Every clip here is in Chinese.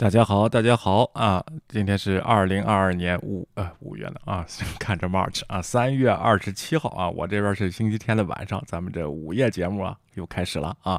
大家好，大家好啊！今天是二零二二年五呃五月了啊，看着 March 啊，三月二十七号啊，我这边是星期天的晚上，咱们这午夜节目啊又开始了啊。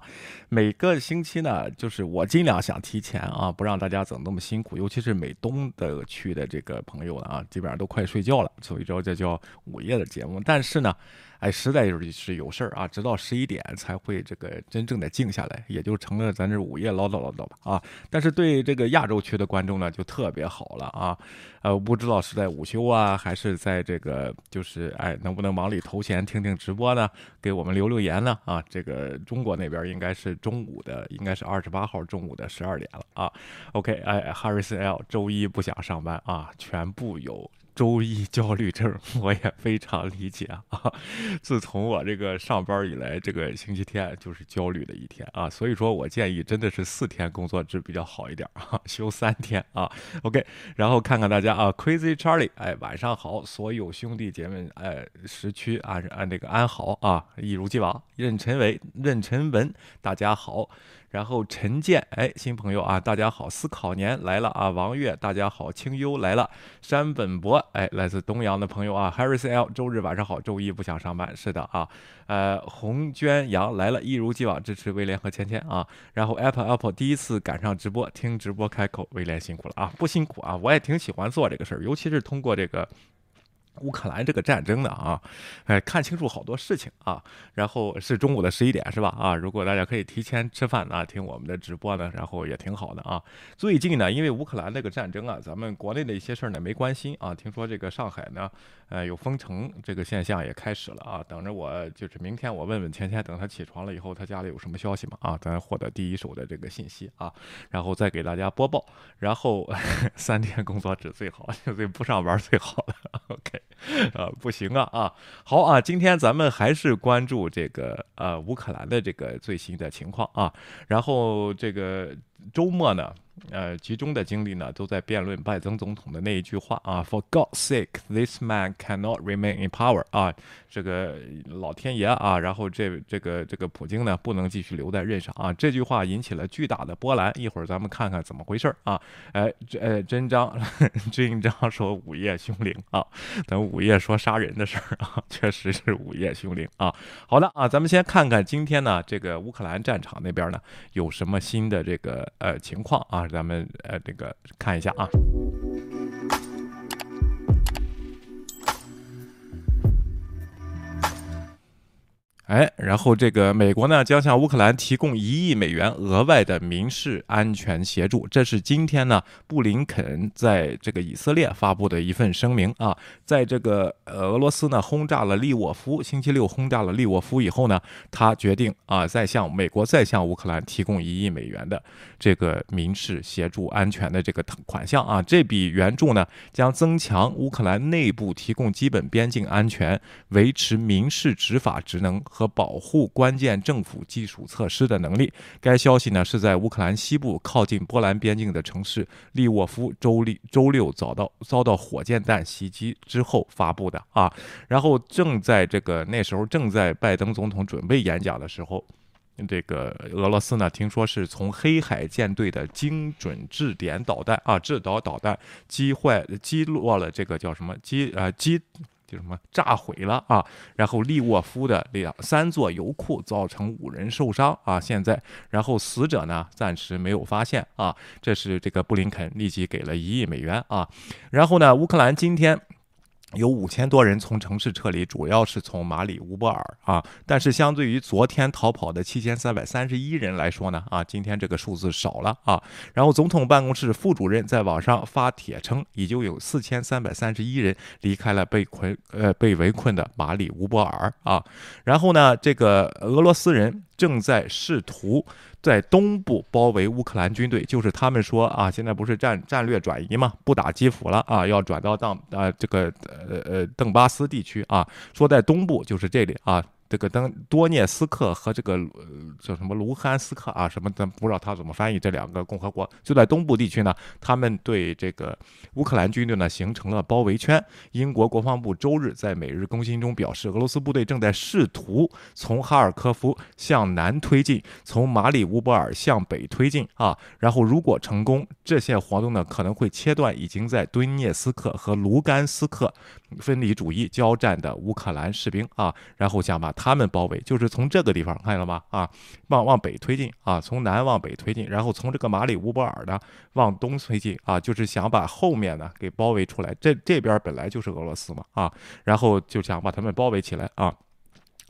每个星期呢，就是我尽量想提前啊，不让大家整那么辛苦，尤其是美东的区的这个朋友啊，基本上都快睡觉了，所以说这叫午夜的节目。但是呢。哎，实在是有事儿啊，直到十一点才会这个真正的静下来，也就成了咱这午夜唠叨唠叨吧啊。但是对这个亚洲区的观众呢，就特别好了啊。呃，不知道是在午休啊，还是在这个就是哎，能不能忙里偷闲听听直播呢？给我们留留言呢？啊，这个中国那边应该是中午的，应该是二十八号中午的十二点了啊。OK，哎，Harris L，周一不想上班啊，全部有。周一焦虑症，我也非常理解啊。自从我这个上班以来，这个星期天就是焦虑的一天啊。所以说我建议真的是四天工作制比较好一点啊，休三天啊。OK，然后看看大家啊，Crazy Charlie，哎，晚上好，所有兄弟姐妹，哎，时区啊，按那个安好啊，一如既往。任晨伟、任晨文，大家好。然后陈建，哎，新朋友啊，大家好，思考年来了啊，王月，大家好，清幽来了，山本博，哎，来自东阳的朋友啊，Harris L，周日晚上好，周一不想上班，是的啊，呃，红娟阳来了，一如既往支持威廉和芊芊啊，然后 Apple Apple 第一次赶上直播，听直播开口，威廉辛苦了啊，不辛苦啊，我也挺喜欢做这个事儿，尤其是通过这个。乌克兰这个战争的啊，哎，看清楚好多事情啊。然后是中午的十一点是吧？啊，如果大家可以提前吃饭啊，听我们的直播呢，然后也挺好的啊。最近呢，因为乌克兰这个战争啊，咱们国内的一些事儿呢没关心啊。听说这个上海呢，呃，有封城这个现象也开始了啊。等着我就是明天我问问芊芊，等他起床了以后，他家里有什么消息嘛？啊，咱获得第一手的这个信息啊，然后再给大家播报。然后 三天工作制最好，最不上班最好了。OK。啊，不行啊啊，好啊，今天咱们还是关注这个呃乌克兰的这个最新的情况啊，然后这个周末呢。呃，集中的精力呢，都在辩论拜登总统的那一句话啊，For God's sake, this man cannot remain in power 啊，这个老天爷啊，然后这这个这个普京呢，不能继续留在任上啊，这句话引起了巨大的波澜。一会儿咱们看看怎么回事啊？哎，呃，真章 真章说午夜凶铃啊，等午夜说杀人的事儿啊，确实是午夜凶铃啊。好的啊，咱们先看看今天呢，这个乌克兰战场那边呢，有什么新的这个呃情况啊？咱们呃，这个看一下啊。哎，然后这个美国呢将向乌克兰提供一亿美元额外的民事安全协助，这是今天呢布林肯在这个以色列发布的一份声明啊。在这个俄罗斯呢轰炸了利沃夫，星期六轰炸了利沃夫以后呢，他决定啊再向美国再向乌克兰提供一亿美元的这个民事协助安全的这个款项啊。这笔援助呢将增强乌克兰内部提供基本边境安全、维持民事执法职能。和保护关键政府基础设施的能力。该消息呢是在乌克兰西部靠近波兰边境的城市利沃夫周六周六遭到遭到火箭弹袭击之后发布的啊。然后正在这个那时候正在拜登总统准备演讲的时候，这个俄罗斯呢听说是从黑海舰队的精准制点导弹啊制导导弹击坏击落了这个叫什么击呃击。就什么炸毁了啊，然后利沃夫的两三座油库造成五人受伤啊，现在然后死者呢暂时没有发现啊，这是这个布林肯立即给了一亿美元啊，然后呢乌克兰今天。有五千多人从城市撤离，主要是从马里乌波尔啊。但是相对于昨天逃跑的七千三百三十一人来说呢，啊，今天这个数字少了啊。然后总统办公室副主任在网上发帖称，已经有四千三百三十一人离开了被困呃被围困的马里乌波尔啊。然后呢，这个俄罗斯人正在试图。在东部包围乌克兰军队，就是他们说啊，现在不是战战略转移嘛，不打基辅了啊，要转到当啊这个呃呃邓巴斯地区啊，说在东部就是这里啊。这个登多涅斯克和这个呃叫什么卢汉斯克啊什么的，不知道他怎么翻译。这两个共和国就在东部地区呢，他们对这个乌克兰军队呢形成了包围圈。英国国防部周日在每日更新中表示，俄罗斯部队正在试图从哈尔科夫向南推进，从马里乌波尔向北推进啊。然后如果成功，这些活动呢可能会切断已经在顿涅斯克和卢甘斯克分离主义交战的乌克兰士兵啊，然后想把。他们包围就是从这个地方看见了吗？啊，往往北推进啊，从南往北推进，然后从这个马里乌波尔呢往东推进啊，就是想把后面呢给包围出来。这这边本来就是俄罗斯嘛啊，然后就想把他们包围起来啊。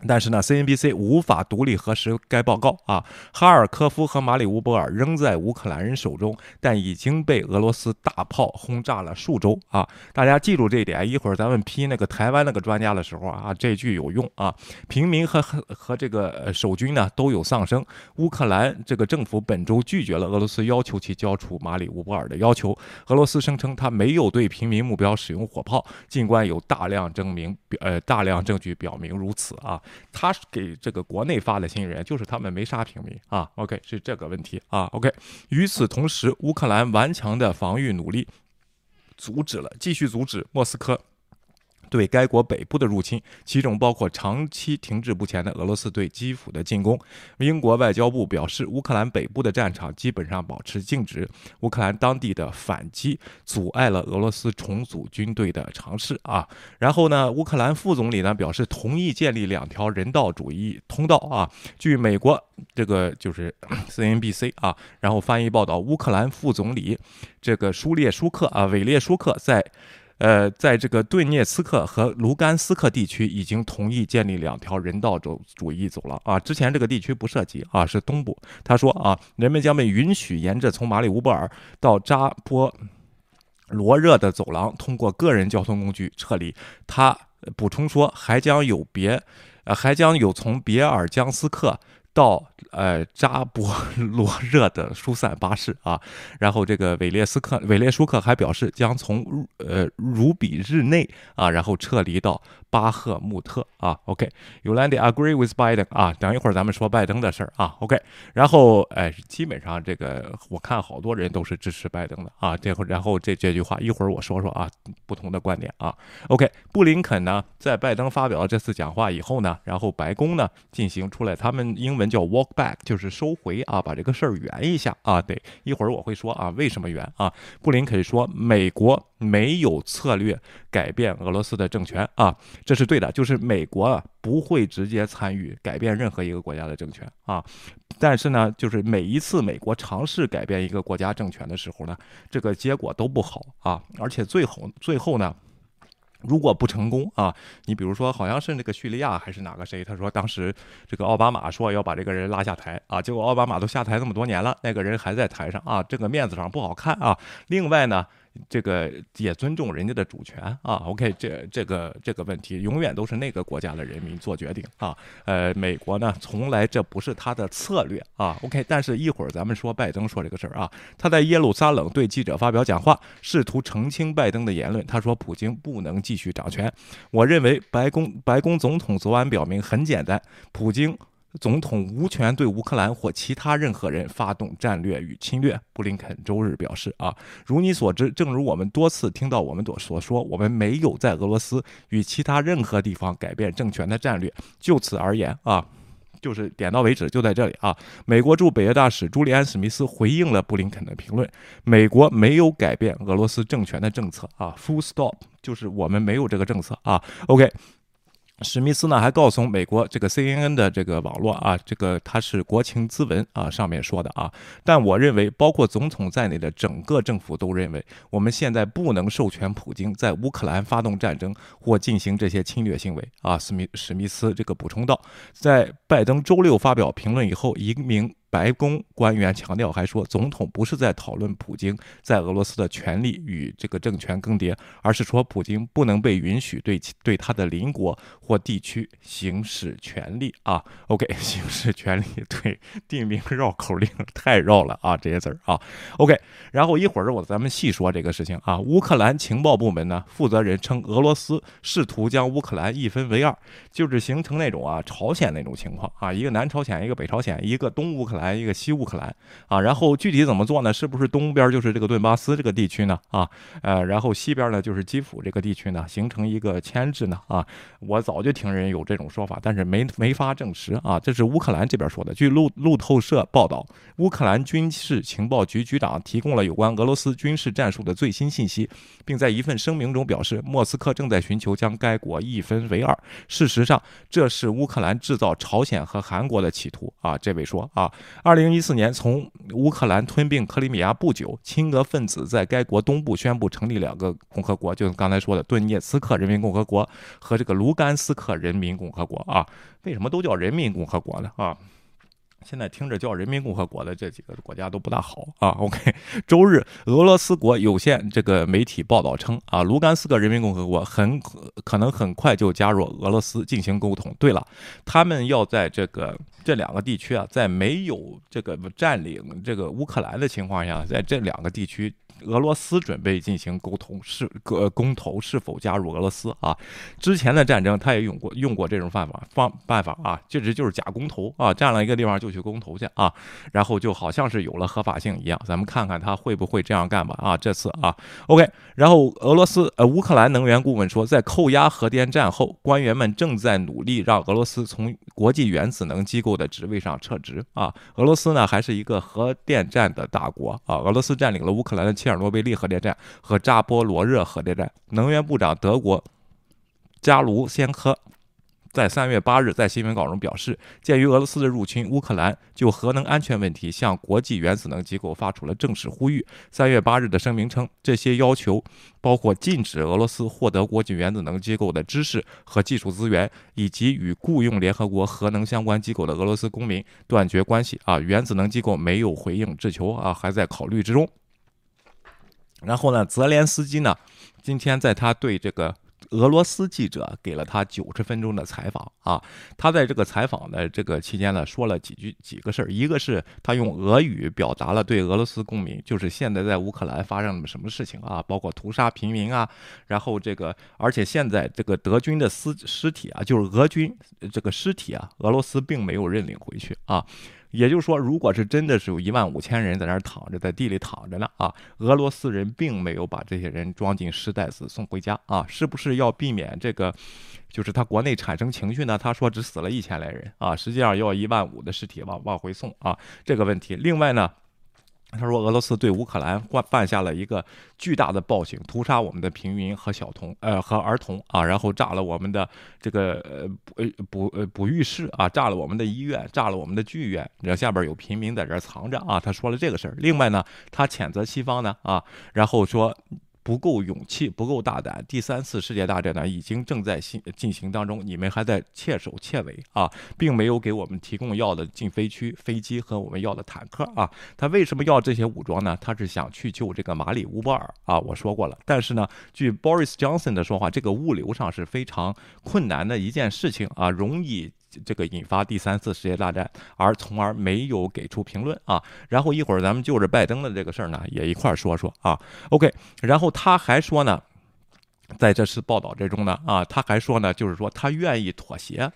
但是呢，CNBC 无法独立核实该报告啊。哈尔科夫和马里乌波尔仍在乌克兰人手中，但已经被俄罗斯大炮轰炸了数周啊！大家记住这一点，一会儿咱们批那个台湾那个专家的时候啊，这句有用啊。平民和和和这个守军呢都有丧生。乌克兰这个政府本周拒绝了俄罗斯要求其交出马里乌波尔的要求。俄罗斯声称他没有对平民目标使用火炮，尽管有大量证明呃大量证据表明如此啊。他给这个国内发的新人，就是他们没杀平民啊。OK，是这个问题啊。OK，与此同时，乌克兰顽强的防御努力阻止了，继续阻止莫斯科。对该国北部的入侵，其中包括长期停滞不前的俄罗斯对基辅的进攻。英国外交部表示，乌克兰北部的战场基本上保持静止。乌克兰当地的反击阻碍了俄罗斯重组军队的尝试啊。然后呢，乌克兰副总理呢表示同意建立两条人道主义通道啊。据美国这个就是 CNBC 啊，然后翻译报道，乌克兰副总理这个舒列舒克啊，韦列舒克在。呃，在这个顿涅茨克和卢甘斯克地区，已经同意建立两条人道主主义走廊啊。之前这个地区不涉及啊，是东部。他说啊，人们将被允许沿着从马里乌波尔到扎波罗热的走廊，通过个人交通工具撤离。他补充说，还将有别，呃，还将有从别尔江斯克。到呃扎波罗热的疏散巴士啊，然后这个韦列斯克韦列舒克还表示将从呃卢比日内啊，然后撤离到巴赫穆特啊。OK，You land agree with Biden 啊？等一会儿咱们说拜登的事儿啊。OK，然后哎，基本上这个我看好多人都是支持拜登的啊。这会然后这这句话一会儿我说说啊，不同的观点啊。OK，布林肯呢在拜登发表了这次讲话以后呢，然后白宫呢进行出来他们英文。叫 walk back，就是收回啊，把这个事儿圆一下啊。对，一会儿我会说啊，为什么圆啊？布林肯说，美国没有策略改变俄罗斯的政权啊，这是对的，就是美国啊不会直接参与改变任何一个国家的政权啊。但是呢，就是每一次美国尝试改变一个国家政权的时候呢，这个结果都不好啊，而且最后最后呢。如果不成功啊，你比如说好像是那个叙利亚还是哪个谁，他说当时这个奥巴马说要把这个人拉下台啊，结果奥巴马都下台那么多年了，那个人还在台上啊，这个面子上不好看啊。另外呢。这个也尊重人家的主权啊，OK，这这个这个问题永远都是那个国家的人民做决定啊。呃，美国呢，从来这不是他的策略啊，OK。但是一会儿咱们说拜登说这个事儿啊，他在耶路撒冷对记者发表讲话，试图澄清拜登的言论。他说，普京不能继续掌权。我认为白宫白宫总统昨晚表明很简单，普京。总统无权对乌克兰或其他任何人发动战略与侵略。布林肯周日表示：“啊，如你所知，正如我们多次听到我们所所说，我们没有在俄罗斯与其他任何地方改变政权的战略。就此而言，啊，就是点到为止，就在这里啊。”美国驻北约大使朱利安·史密斯回应了布林肯的评论：“美国没有改变俄罗斯政权的政策。啊，full stop，就是我们没有这个政策。啊，OK。”史密斯呢还告诉美国这个 CNN 的这个网络啊，这个他是国情咨文啊上面说的啊，但我认为包括总统在内的整个政府都认为，我们现在不能授权普京在乌克兰发动战争或进行这些侵略行为啊。史密史密斯这个补充道，在拜登周六发表评论以后，一名。白宫官员强调，还说总统不是在讨论普京在俄罗斯的权力与这个政权更迭，而是说普京不能被允许对其对他的邻国或地区行使权力啊。OK，行使权力，对，地名绕口令太绕了啊，这些字儿啊。OK，然后一会儿我咱们细说这个事情啊。乌克兰情报部门呢，负责人称俄罗斯试图将乌克兰一分为二，就是形成那种啊朝鲜那种情况啊，一个南朝鲜，一个北朝鲜，一个东乌克兰，来一个西乌克兰啊。然后具体怎么做呢？是不是东边就是这个顿巴斯这个地区呢？啊，呃，然后西边呢就是基辅这个地区呢，形成一个牵制呢？啊，我早就听人有这种说法，但是没没法证实啊。这是乌克兰这边说的。据路路透社报道，乌克兰军事情报局局长提供了有关俄罗斯军事战术的最新信息，并在一份声明中表示，莫斯科正在寻求将该国一分为二。事实上，这是乌克兰制造朝鲜和韩国的企图啊！这位说啊，二零一四年从乌克兰吞并克里米亚不久，亲俄分子在该国东部宣布成立两个共和国，就是刚才说的顿涅茨克人民共和国和这个卢甘斯克人民共和国啊。为什么都叫人民共和国呢？啊？现在听着叫人民共和国的这几个国家都不大好啊。OK，周日，俄罗斯国有线这个媒体报道称啊，卢甘斯克人民共和国很可能很快就加入俄罗斯进行沟通。对了，他们要在这个这两个地区啊，在没有这个占领这个乌克兰的情况下，在这两个地区。俄罗斯准备进行沟通，是呃公投是否加入俄罗斯啊？之前的战争他也用过用过这种办法方办法啊，这实就是假公投啊，占了一个地方就去公投去啊，然后就好像是有了合法性一样。咱们看看他会不会这样干吧啊？这次啊，OK。然后俄罗斯呃乌克兰能源顾问说，在扣押核电站后，官员们正在努力让俄罗斯从国际原子能机构的职位上撤职啊。俄罗斯呢还是一个核电站的大国啊，俄罗斯占领了乌克兰的切尔诺贝利核电站和扎波罗热核电站，能源部长德国加卢先科在三月八日在新闻稿中表示，鉴于俄罗斯的入侵，乌克兰就核能安全问题向国际原子能机构发出了正式呼吁。三月八日的声明称，这些要求包括禁止俄罗斯获得国际原子能机构的知识和技术资源，以及与雇佣联合国核能相关机构的俄罗斯公民断绝关系。啊，原子能机构没有回应这求啊，还在考虑之中。然后呢，泽连斯基呢，今天在他对这个俄罗斯记者给了他九十分钟的采访啊，他在这个采访的这个期间呢，说了几句几个事儿，一个是他用俄语表达了对俄罗斯公民，就是现在在乌克兰发生了什么事情啊，包括屠杀平民啊，然后这个，而且现在这个德军的尸尸体啊，就是俄军这个尸体啊，俄罗斯并没有认领回去啊。也就是说，如果是真的是有一万五千人在那儿躺着，在地里躺着呢啊，俄罗斯人并没有把这些人装进尸袋子送回家啊，是不是要避免这个，就是他国内产生情绪呢？他说只死了一千来人啊，实际上要一万五的尸体往往回送啊，这个问题。另外呢。他说：“俄罗斯对乌克兰犯犯下了一个巨大的暴行，屠杀我们的平民和小童，呃，和儿童啊，然后炸了我们的这个呃捕捕呃哺育室啊，炸了我们的医院，炸了我们的剧院。然后下边有平民在这藏着啊。”他说了这个事儿。另外呢，他谴责西方呢啊，然后说。不够勇气，不够大胆。第三次世界大战呢，已经正在进进行当中，你们还在怯手怯尾啊，并没有给我们提供要的禁飞区、飞机和我们要的坦克啊。他为什么要这些武装呢？他是想去救这个马里乌波尔啊。我说过了，但是呢，据 Boris Johnson 的说话，这个物流上是非常困难的一件事情啊，容易。这个引发第三次世界大战，而从而没有给出评论啊。然后一会儿咱们就着拜登的这个事儿呢，也一块儿说说啊。OK，然后他还说呢，在这次报道之中呢，啊，他还说呢，就是说他愿意妥协。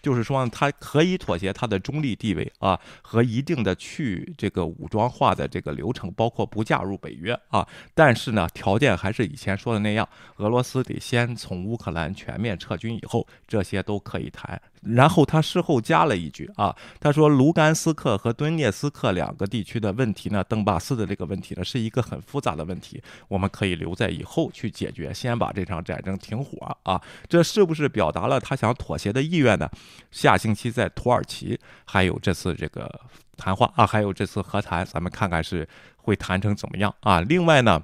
就是说，他可以妥协他的中立地位啊，和一定的去这个武装化的这个流程，包括不加入北约啊。但是呢，条件还是以前说的那样，俄罗斯得先从乌克兰全面撤军以后，这些都可以谈。然后他事后加了一句啊，他说卢甘斯克和顿涅斯克两个地区的问题呢，邓巴斯的这个问题呢，是一个很复杂的问题，我们可以留在以后去解决，先把这场战争停火啊。这是不是表达了他想妥协的意愿呢？下星期在土耳其还有这次这个谈话啊，还有这次和谈，咱们看看是会谈成怎么样啊？另外呢，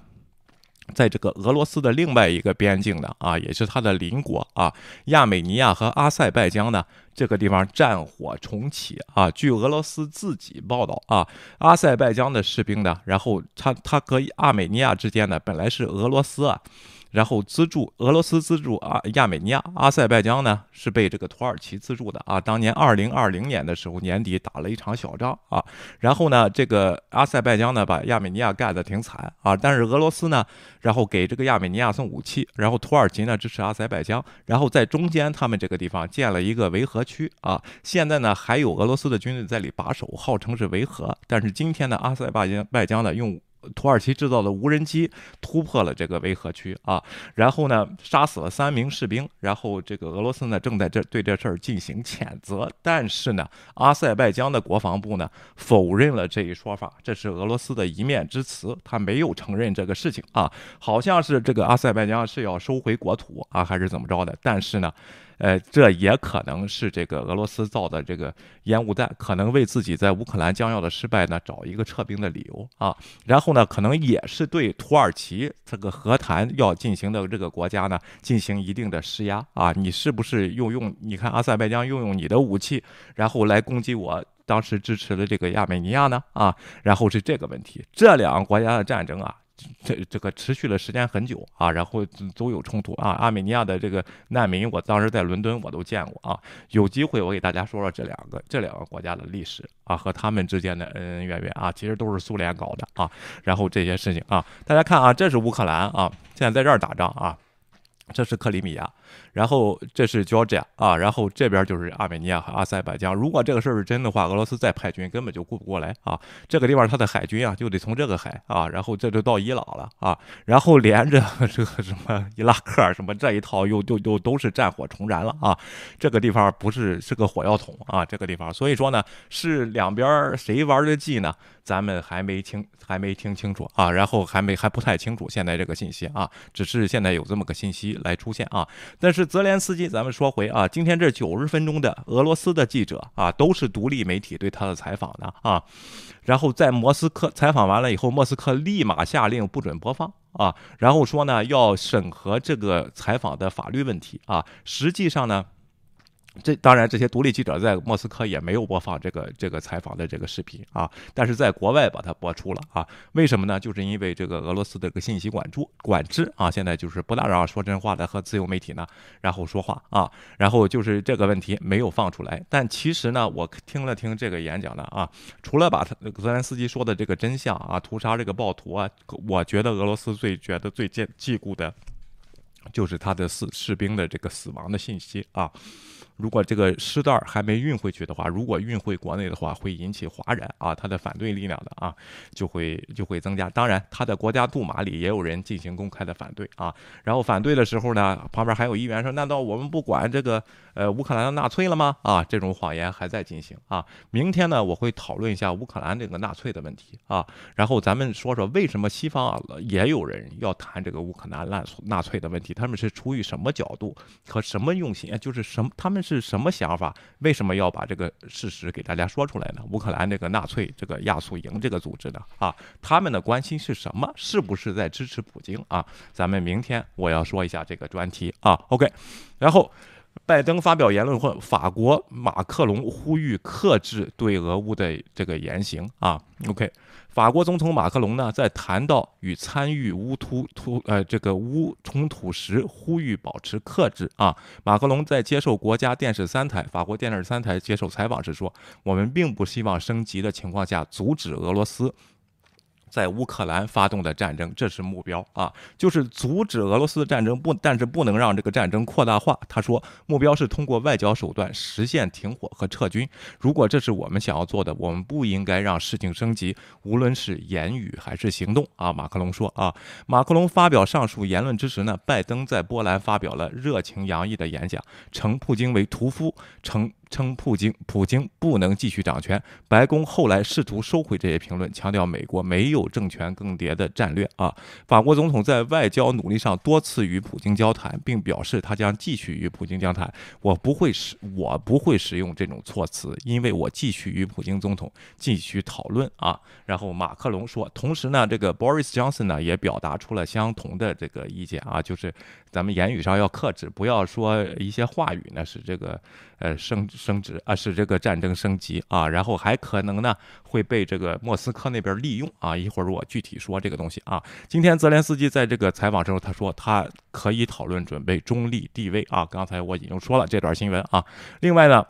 在这个俄罗斯的另外一个边境的啊，也是它的邻国啊，亚美尼亚和阿塞拜疆呢，这个地方战火重启啊。据俄罗斯自己报道啊，阿塞拜疆的士兵呢，然后他他和亚美尼亚之间呢，本来是俄罗斯啊。然后资助俄罗斯资助啊亚美尼亚阿塞拜疆呢是被这个土耳其资助的啊。当年二零二零年的时候年底打了一场小仗啊。然后呢这个阿塞拜疆呢把亚美尼亚干得挺惨啊。但是俄罗斯呢然后给这个亚美尼亚送武器，然后土耳其呢支持阿塞拜疆，然后在中间他们这个地方建了一个维和区啊。现在呢还有俄罗斯的军队在里把守，号称是维和。但是今天呢阿塞拜疆拜疆呢用。土耳其制造的无人机突破了这个维和区啊，然后呢，杀死了三名士兵，然后这个俄罗斯呢正在这对这事儿进行谴责，但是呢，阿塞拜疆的国防部呢否认了这一说法，这是俄罗斯的一面之词，他没有承认这个事情啊，好像是这个阿塞拜疆是要收回国土啊，还是怎么着的，但是呢。呃，这也可能是这个俄罗斯造的这个烟雾弹，可能为自己在乌克兰将要的失败呢找一个撤兵的理由啊。然后呢，可能也是对土耳其这个和谈要进行的这个国家呢进行一定的施压啊。你是不是又用你看阿塞拜疆用用你的武器，然后来攻击我当时支持的这个亚美尼亚呢？啊，然后是这个问题，这两个国家的战争啊。这这个持续了时间很久啊，然后都有冲突啊。阿美尼亚的这个难民，我当时在伦敦我都见过啊。有机会我给大家说说这两个这两个国家的历史啊，和他们之间的恩恩怨怨啊，其实都是苏联搞的啊。然后这些事情啊，大家看啊，这是乌克兰啊，现在在这儿打仗啊，这是克里米亚。然后这是 Georgia 啊，然后这边就是阿美尼亚和阿塞拜疆。如果这个事儿是真的话，俄罗斯再派军根本就顾不过来啊。这个地方它的海军啊，就得从这个海啊，然后这就到伊朗了啊，然后连着这个什么伊拉克什么这一套又又又都是战火重燃了啊。这个地方不是是个火药桶啊，这个地方。所以说呢，是两边谁玩的计呢？咱们还没清还没听清楚啊，然后还没还不太清楚现在这个信息啊，只是现在有这么个信息来出现啊，那是。泽连斯基，咱们说回啊，今天这九十分钟的俄罗斯的记者啊，都是独立媒体对他的采访的啊，然后在莫斯科采访完了以后，莫斯科立马下令不准播放啊，然后说呢要审核这个采访的法律问题啊，实际上呢。这当然，这些独立记者在莫斯科也没有播放这个这个采访的这个视频啊，但是在国外把它播出了啊。为什么呢？就是因为这个俄罗斯的这个信息管住管制啊，现在就是不大让说真话的和自由媒体呢，然后说话啊，然后就是这个问题没有放出来。但其实呢，我听了听这个演讲的啊，除了把他泽连斯基说的这个真相啊，屠杀这个暴徒啊，我觉得俄罗斯最觉得最忌忌顾的，就是他的士士兵的这个死亡的信息啊。如果这个尸袋还没运回去的话，如果运回国内的话，会引起哗然啊，他的反对力量的啊，就会就会增加。当然，他的国家杜马里也有人进行公开的反对啊。然后反对的时候呢，旁边还有议员说：“难道我们不管这个呃乌克兰的纳粹了吗？”啊，这种谎言还在进行啊。明天呢，我会讨论一下乌克兰这个纳粹的问题啊。然后咱们说说为什么西方啊也有人要谈这个乌克兰纳纳粹的问题？他们是出于什么角度和什么用心？就是什么他们。是什么想法？为什么要把这个事实给大家说出来呢？乌克兰这个纳粹这个亚速营这个组织呢？啊，他们的关心是什么？是不是在支持普京啊？咱们明天我要说一下这个专题啊。OK，然后拜登发表言论后，法国马克龙呼吁克制对俄乌的这个言行啊。OK。法国总统马克龙呢，在谈到与参与乌突突呃这个乌冲突时，呼吁保持克制啊。马克龙在接受国家电视三台法国电视三台接受采访时说：“我们并不希望升级的情况下阻止俄罗斯。”在乌克兰发动的战争，这是目标啊，就是阻止俄罗斯的战争，不，但是不能让这个战争扩大化。他说，目标是通过外交手段实现停火和撤军。如果这是我们想要做的，我们不应该让事情升级，无论是言语还是行动啊。马克龙说啊，马克龙发表上述言论之时呢，拜登在波兰发表了热情洋溢的演讲，称普京为屠夫，称。称普京普京不能继续掌权。白宫后来试图收回这些评论，强调美国没有政权更迭的战略啊。法国总统在外交努力上多次与普京交谈，并表示他将继续与普京交谈。我不会使我不会使用这种措辞，因为我继续与普京总统继续讨论啊。然后马克龙说，同时呢，这个 Boris Johnson 呢也表达出了相同的这个意见啊，就是咱们言语上要克制，不要说一些话语呢使这个呃升升值啊，使这个战争升级啊，然后还可能呢会被这个莫斯科那边利用啊。一会儿我具体说这个东西啊。今天泽连斯基在这个采访时候，他说他可以讨论准备中立地位啊。刚才我已经说了这段新闻啊。另外呢，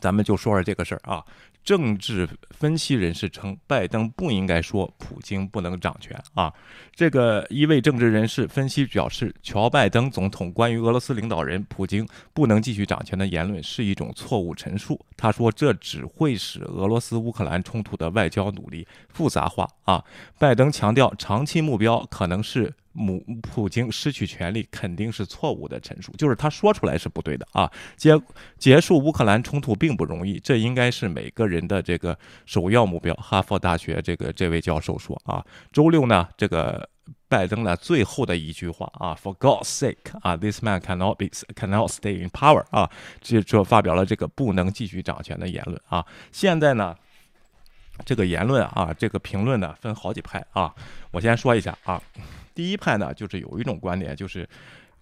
咱们就说说这个事儿啊。政治分析人士称，拜登不应该说普京不能掌权啊。这个一位政治人士分析表示，乔拜登总统关于俄罗斯领导人普京不能继续掌权的言论是一种错误陈述。他说，这只会使俄罗斯乌克兰冲突的外交努力复杂化啊。拜登强调，长期目标可能是。母普京失去权力肯定是错误的陈述，就是他说出来是不对的啊。结结束乌克兰冲突并不容易，这应该是每个人的这个首要目标。哈佛大学这个这位教授说啊，周六呢，这个拜登呢最后的一句话啊，For God's sake 啊，this man cannot be cannot stay in power 啊，这这发表了这个不能继续掌权的言论啊。现在呢，这个言论啊，这个评论呢分好几派啊，我先说一下啊。第一派呢，就是有一种观点，就是。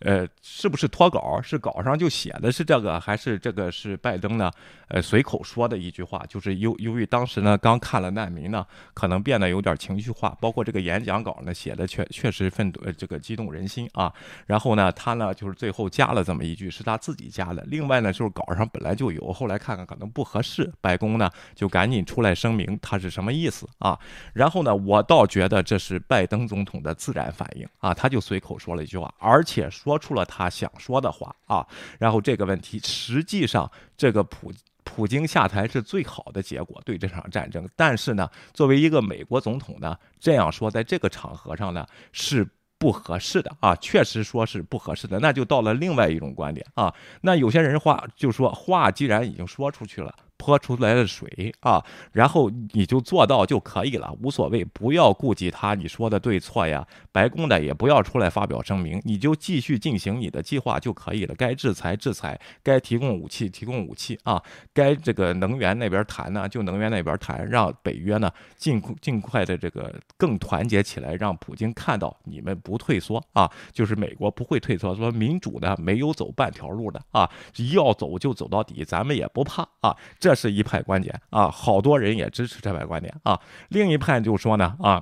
呃，是不是脱稿？是稿上就写的是这个，还是这个是拜登呢？呃，随口说的一句话，就是由由于当时呢刚看了难民呢，可能变得有点情绪化，包括这个演讲稿呢写的确确实愤呃这个激动人心啊。然后呢，他呢就是最后加了这么一句，是他自己加的。另外呢，就是稿上本来就有，后来看看可能不合适，白宫呢就赶紧出来声明他是什么意思啊。然后呢，我倒觉得这是拜登总统的自然反应啊，他就随口说了一句话，而且。说出了他想说的话啊，然后这个问题实际上，这个普普京下台是最好的结果对这场战争。但是呢，作为一个美国总统呢，这样说在这个场合上呢是不合适的啊，确实说是不合适的。那就到了另外一种观点啊，那有些人话就说话既然已经说出去了。泼出来的水啊，然后你就做到就可以了，无所谓，不要顾及他你说的对错呀。白宫的也不要出来发表声明，你就继续进行你的计划就可以了。该制裁制裁，该提供武器提供武器啊，该这个能源那边谈呢就能源那边谈，让北约呢尽尽快的这个更团结起来，让普京看到你们不退缩啊，就是美国不会退缩，说民主呢没有走半条路的啊，要走就走到底，咱们也不怕啊。这是一派观点啊，好多人也支持这派观点啊。另一派就说呢啊。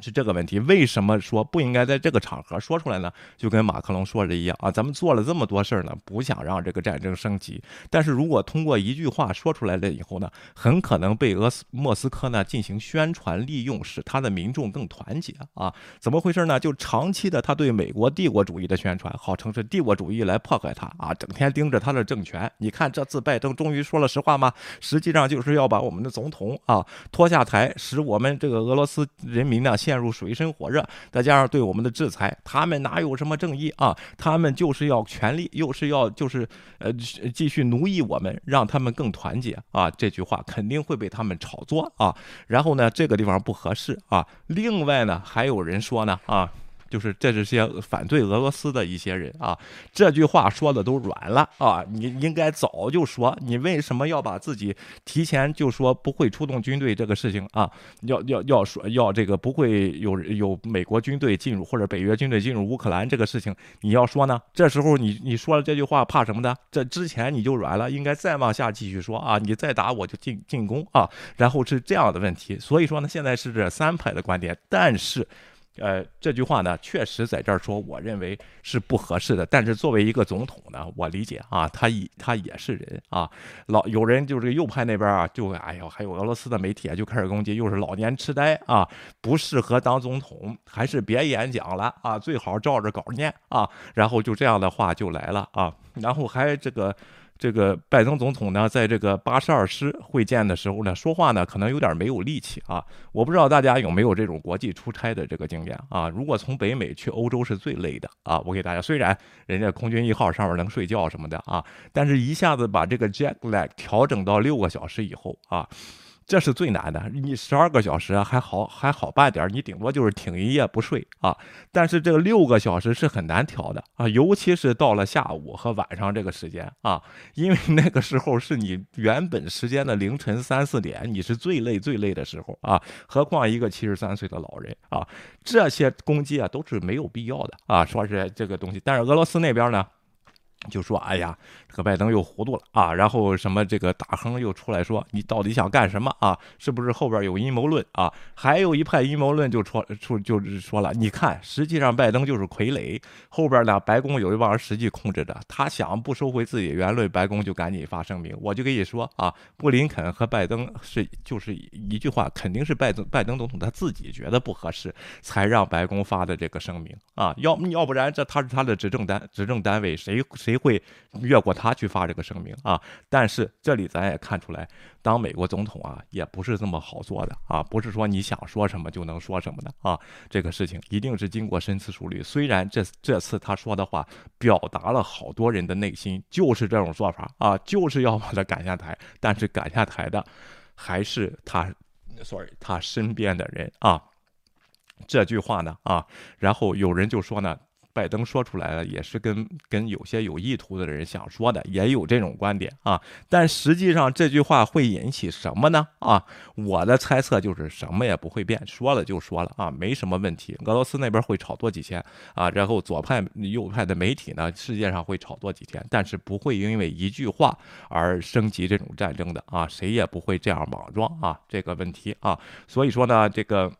是这个问题，为什么说不应该在这个场合说出来呢？就跟马克龙说的一样啊，咱们做了这么多事儿呢，不想让这个战争升级。但是如果通过一句话说出来了以后呢，很可能被俄斯莫斯科呢进行宣传利用，使他的民众更团结啊？怎么回事呢？就长期的他对美国帝国主义的宣传，号称是帝国主义来迫害他啊，整天盯着他的政权。你看这次拜登终于说了实话吗？实际上就是要把我们的总统啊拖下台，使我们这个俄罗斯人民呢。陷入水深火热，再加上对我们的制裁，他们哪有什么正义啊？他们就是要权力，又是要就是呃继续奴役我们，让他们更团结啊！这句话肯定会被他们炒作啊。然后呢，这个地方不合适啊。另外呢，还有人说呢啊。就是这是些反对俄罗斯的一些人啊，这句话说的都软了啊！你应该早就说，你为什么要把自己提前就说不会出动军队这个事情啊？要要要说要这个不会有有美国军队进入或者北约军队进入乌克兰这个事情，你要说呢？这时候你你说了这句话怕什么的？这之前你就软了，应该再往下继续说啊！你再打我就进进攻啊！然后是这样的问题，所以说呢，现在是这三派的观点，但是。呃，这句话呢，确实在这儿说，我认为是不合适的。但是作为一个总统呢，我理解啊，他也他也是人啊。老有人就是右派那边啊，就哎呦，还有俄罗斯的媒体啊，就开始攻击，又是老年痴呆啊，不适合当总统，还是别演讲了啊，最好照着稿念啊。然后就这样的话就来了啊，然后还这个。这个拜登总统呢，在这个八十二师会见的时候呢，说话呢可能有点没有力气啊。我不知道大家有没有这种国际出差的这个经验啊？如果从北美去欧洲是最累的啊。我给大家，虽然人家空军一号上面能睡觉什么的啊，但是一下子把这个 jet lag 调整到六个小时以后啊。这是最难的，你十二个小时还好还好办点你顶多就是挺一夜不睡啊。但是这个六个小时是很难调的啊，尤其是到了下午和晚上这个时间啊，因为那个时候是你原本时间的凌晨三四点，你是最累最累的时候啊。何况一个七十三岁的老人啊，这些攻击啊都是没有必要的啊。说是这个东西，但是俄罗斯那边呢？就说：“哎呀，这个拜登又糊涂了啊！然后什么这个大亨又出来说，你到底想干什么啊？是不是后边有阴谋论啊？还有一派阴谋论就出出就是说了，你看，实际上拜登就是傀儡，后边呢白宫有一帮人实际控制着，他想不收回自己言论，白宫就赶紧发声明。我就跟你说啊，布林肯和拜登是就是一句话，肯定是拜登拜登总统他自己觉得不合适，才让白宫发的这个声明啊。要要不然这他是他的执政单执政单位，谁谁？”会越过他他去发这个声明啊？但是这里咱也看出来，当美国总统啊，也不是这么好做的啊，不是说你想说什么就能说什么的啊。这个事情一定是经过深思熟虑。虽然这这次他说的话表达了好多人的内心，就是这种做法啊，就是要把他赶下台。但是赶下台的还是他，sorry，他身边的人啊。这句话呢啊，然后有人就说呢。拜登说出来了，也是跟跟有些有意图的人想说的，也有这种观点啊。但实际上这句话会引起什么呢？啊，我的猜测就是什么也不会变，说了就说了啊，没什么问题。俄罗斯那边会炒作几天啊，然后左派右派的媒体呢，世界上会炒作几天，但是不会因为一句话而升级这种战争的啊，谁也不会这样莽撞啊，这个问题啊。所以说呢，这个。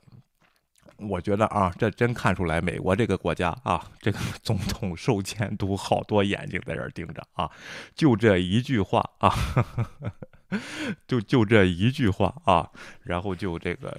我觉得啊，这真看出来美国这个国家啊，这个总统受监督，好多眼睛在这盯着啊。就这一句话啊，就就这一句话啊，然后就这个。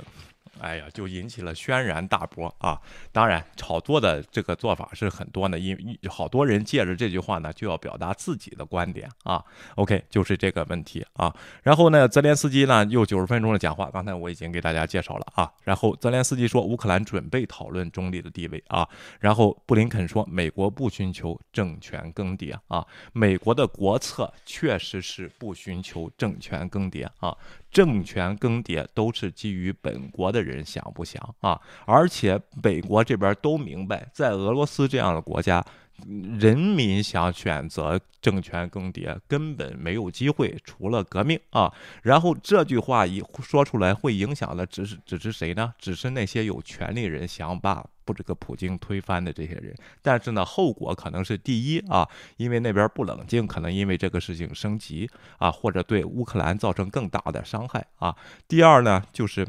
哎呀，就引起了轩然大波啊！当然，炒作的这个做法是很多呢，因为好多人借着这句话呢，就要表达自己的观点啊。OK，就是这个问题啊。然后呢，泽连斯基呢又九十分钟的讲话，刚才我已经给大家介绍了啊。然后泽连斯基说，乌克兰准备讨论中立的地位啊。然后布林肯说，美国不寻求政权更迭啊。美国的国策确实是不寻求政权更迭啊。政权更迭都是基于本国的人想不想啊？而且美国这边都明白，在俄罗斯这样的国家，人民想选择政权更迭根本没有机会，除了革命啊。然后这句话一说出来，会影响的只是只是谁呢？只是那些有权利人想把。不这个普京推翻的这些人，但是呢，后果可能是第一啊，因为那边不冷静，可能因为这个事情升级啊，或者对乌克兰造成更大的伤害啊。第二呢，就是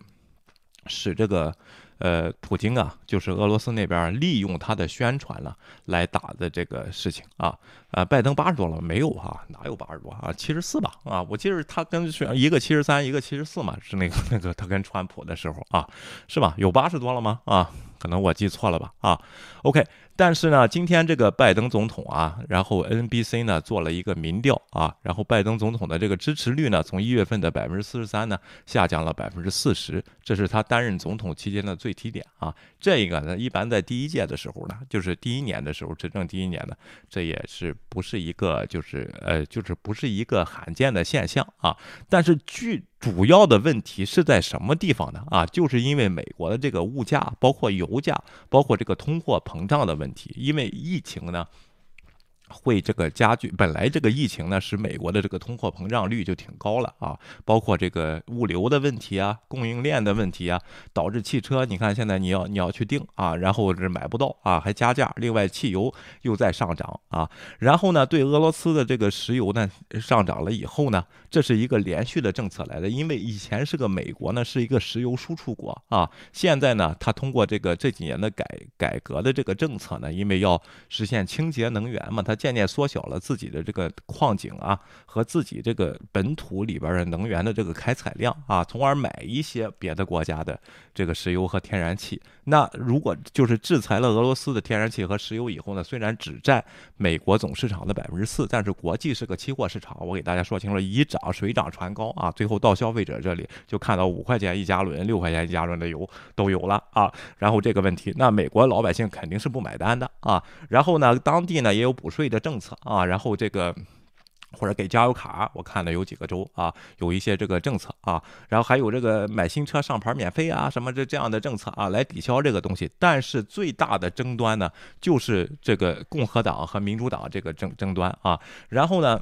使这个。呃，普京啊，就是俄罗斯那边利用他的宣传了来打的这个事情啊。呃，拜登八十多了没有哈？哪有八十多啊？七十四吧？啊，我记得他跟选一个七十三，一个七十四嘛，是那个那个他跟川普的时候啊，是吧？有八十多了吗？啊，可能我记错了吧？啊，OK。但是呢，今天这个拜登总统啊，然后 NBC 呢做了一个民调啊，然后拜登总统的这个支持率呢，从一月份的百分之四十三呢，下降了百分之四十，这是他担任总统期间的最低点啊。这个呢，一般在第一届的时候呢，就是第一年的时候，执政第一年呢，这也是不是一个就是呃，就是不是一个罕见的现象啊。但是据主要的问题是在什么地方呢？啊，就是因为美国的这个物价，包括油价，包括这个通货膨胀的问因为疫情呢。会这个加剧，本来这个疫情呢，使美国的这个通货膨胀率就挺高了啊，包括这个物流的问题啊，供应链的问题啊，导致汽车，你看现在你要你要去订啊，然后是买不到啊，还加价，另外汽油又在上涨啊，然后呢，对俄罗斯的这个石油呢上涨了以后呢，这是一个连续的政策来的，因为以前是个美国呢是一个石油输出国啊，现在呢，它通过这个这几年的改改革的这个政策呢，因为要实现清洁能源嘛，它渐渐缩小了自己的这个矿井啊和自己这个本土里边的能源的这个开采量啊，从而买一些别的国家的这个石油和天然气。那如果就是制裁了俄罗斯的天然气和石油以后呢，虽然只占美国总市场的百分之四，但是国际是个期货市场，我给大家说清楚了，一涨水涨船高啊，最后到消费者这里就看到五块钱一加仑、六块钱一加仑的油都有了啊。然后这个问题，那美国老百姓肯定是不买单的啊。然后呢，当地呢也有补税的政策啊，然后这个。或者给加油卡，我看了有几个州啊，有一些这个政策啊，然后还有这个买新车上牌免费啊，什么这这样的政策啊，来抵消这个东西。但是最大的争端呢，就是这个共和党和民主党这个争争端啊。然后呢，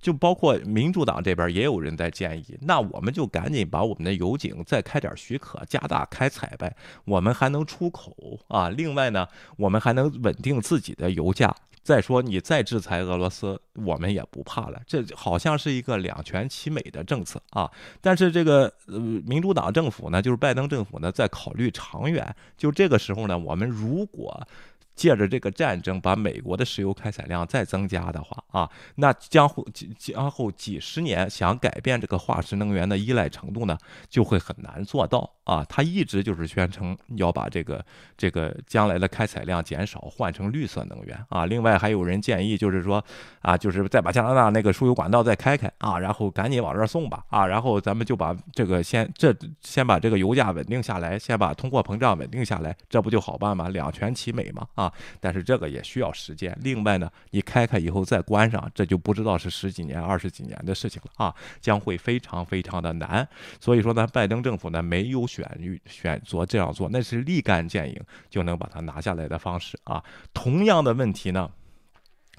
就包括民主党这边也有人在建议，那我们就赶紧把我们的油井再开点许可，加大开采呗，我们还能出口啊。另外呢，我们还能稳定自己的油价。再说你再制裁俄罗斯，我们也不怕了。这好像是一个两全其美的政策啊。但是这个呃民主党政府呢，就是拜登政府呢，在考虑长远。就这个时候呢，我们如果借着这个战争把美国的石油开采量再增加的话啊，那将会将后几十年想改变这个化石能源的依赖程度呢，就会很难做到。啊，他一直就是宣称要把这个这个将来的开采量减少，换成绿色能源啊。另外还有人建议，就是说啊，就是再把加拿大那个输油管道再开开啊，然后赶紧往这儿送吧啊，然后咱们就把这个先这先把这个油价稳定下来，先把通货膨胀稳定下来，这不就好办吗？两全其美嘛啊。但是这个也需要时间。另外呢，你开开以后再关上，这就不知道是十几年、二十几年的事情了啊，将会非常非常的难。所以说呢，拜登政府呢没有选。选选择这样做，那是立竿见影就能把它拿下来的方式啊。同样的问题呢？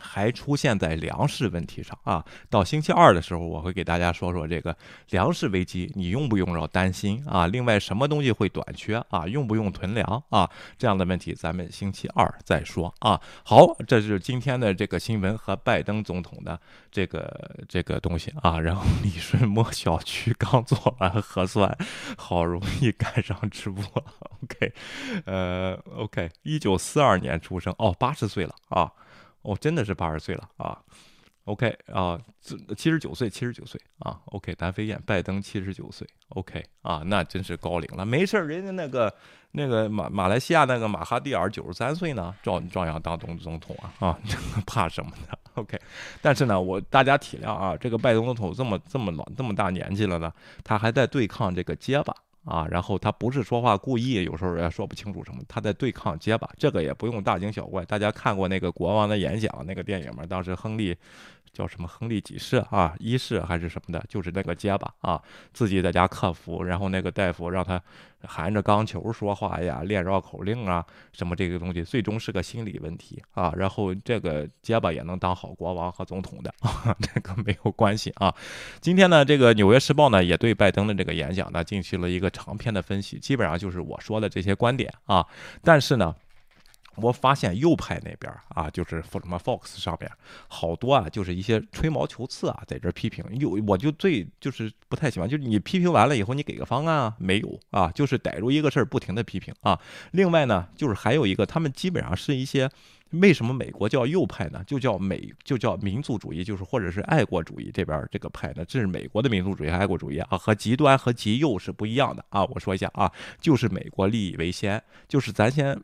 还出现在粮食问题上啊！到星期二的时候，我会给大家说说这个粮食危机，你用不用要担心啊？另外，什么东西会短缺啊？用不用囤粮啊？这样的问题，咱们星期二再说啊。好，这是今天的这个新闻和拜登总统的这个这个东西啊。然后，李顺摸小区刚做完核酸，好容易赶上直播。OK，呃，OK，一九四二年出生，哦，八十岁了啊。哦，真的是八十岁了啊！OK 啊，七十九岁，七十九岁啊！OK，南飞燕，拜登七十九岁，OK 啊，那真是高龄了。没事儿，人家那个那个马马来西亚那个马哈蒂尔九十三岁呢，照照样当总总统啊啊，怕什么呢？OK，但是呢，我大家体谅啊，这个拜登总统这么这么老这么大年纪了呢，他还在对抗这个结巴。啊，然后他不是说话故意，有时候也说不清楚什么，他在对抗结巴，这个也不用大惊小怪。大家看过那个国王的演讲那个电影吗？当时亨利。叫什么亨利几世啊，一世还是什么的，就是那个结巴啊，自己在家克服，然后那个大夫让他含着钢球说话呀，练绕口令啊，什么这个东西，最终是个心理问题啊。然后这个结巴也能当好国王和总统的啊，这个没有关系啊。今天呢，这个《纽约时报》呢也对拜登的这个演讲呢进行了一个长篇的分析，基本上就是我说的这些观点啊，但是呢。我发现右派那边啊，就是什么 Fox 上面好多啊，就是一些吹毛求疵啊，在这批评。有我就最就是不太喜欢，就是你批评完了以后，你给个方案啊？没有啊，就是逮住一个事儿不停的批评啊。另外呢，就是还有一个，他们基本上是一些为什么美国叫右派呢？就叫美就叫民族主义，就是或者是爱国主义这边这个派呢，这是美国的民族主义、爱国主义啊，和极端和极右是不一样的啊。我说一下啊，就是美国利益为先，就是咱先。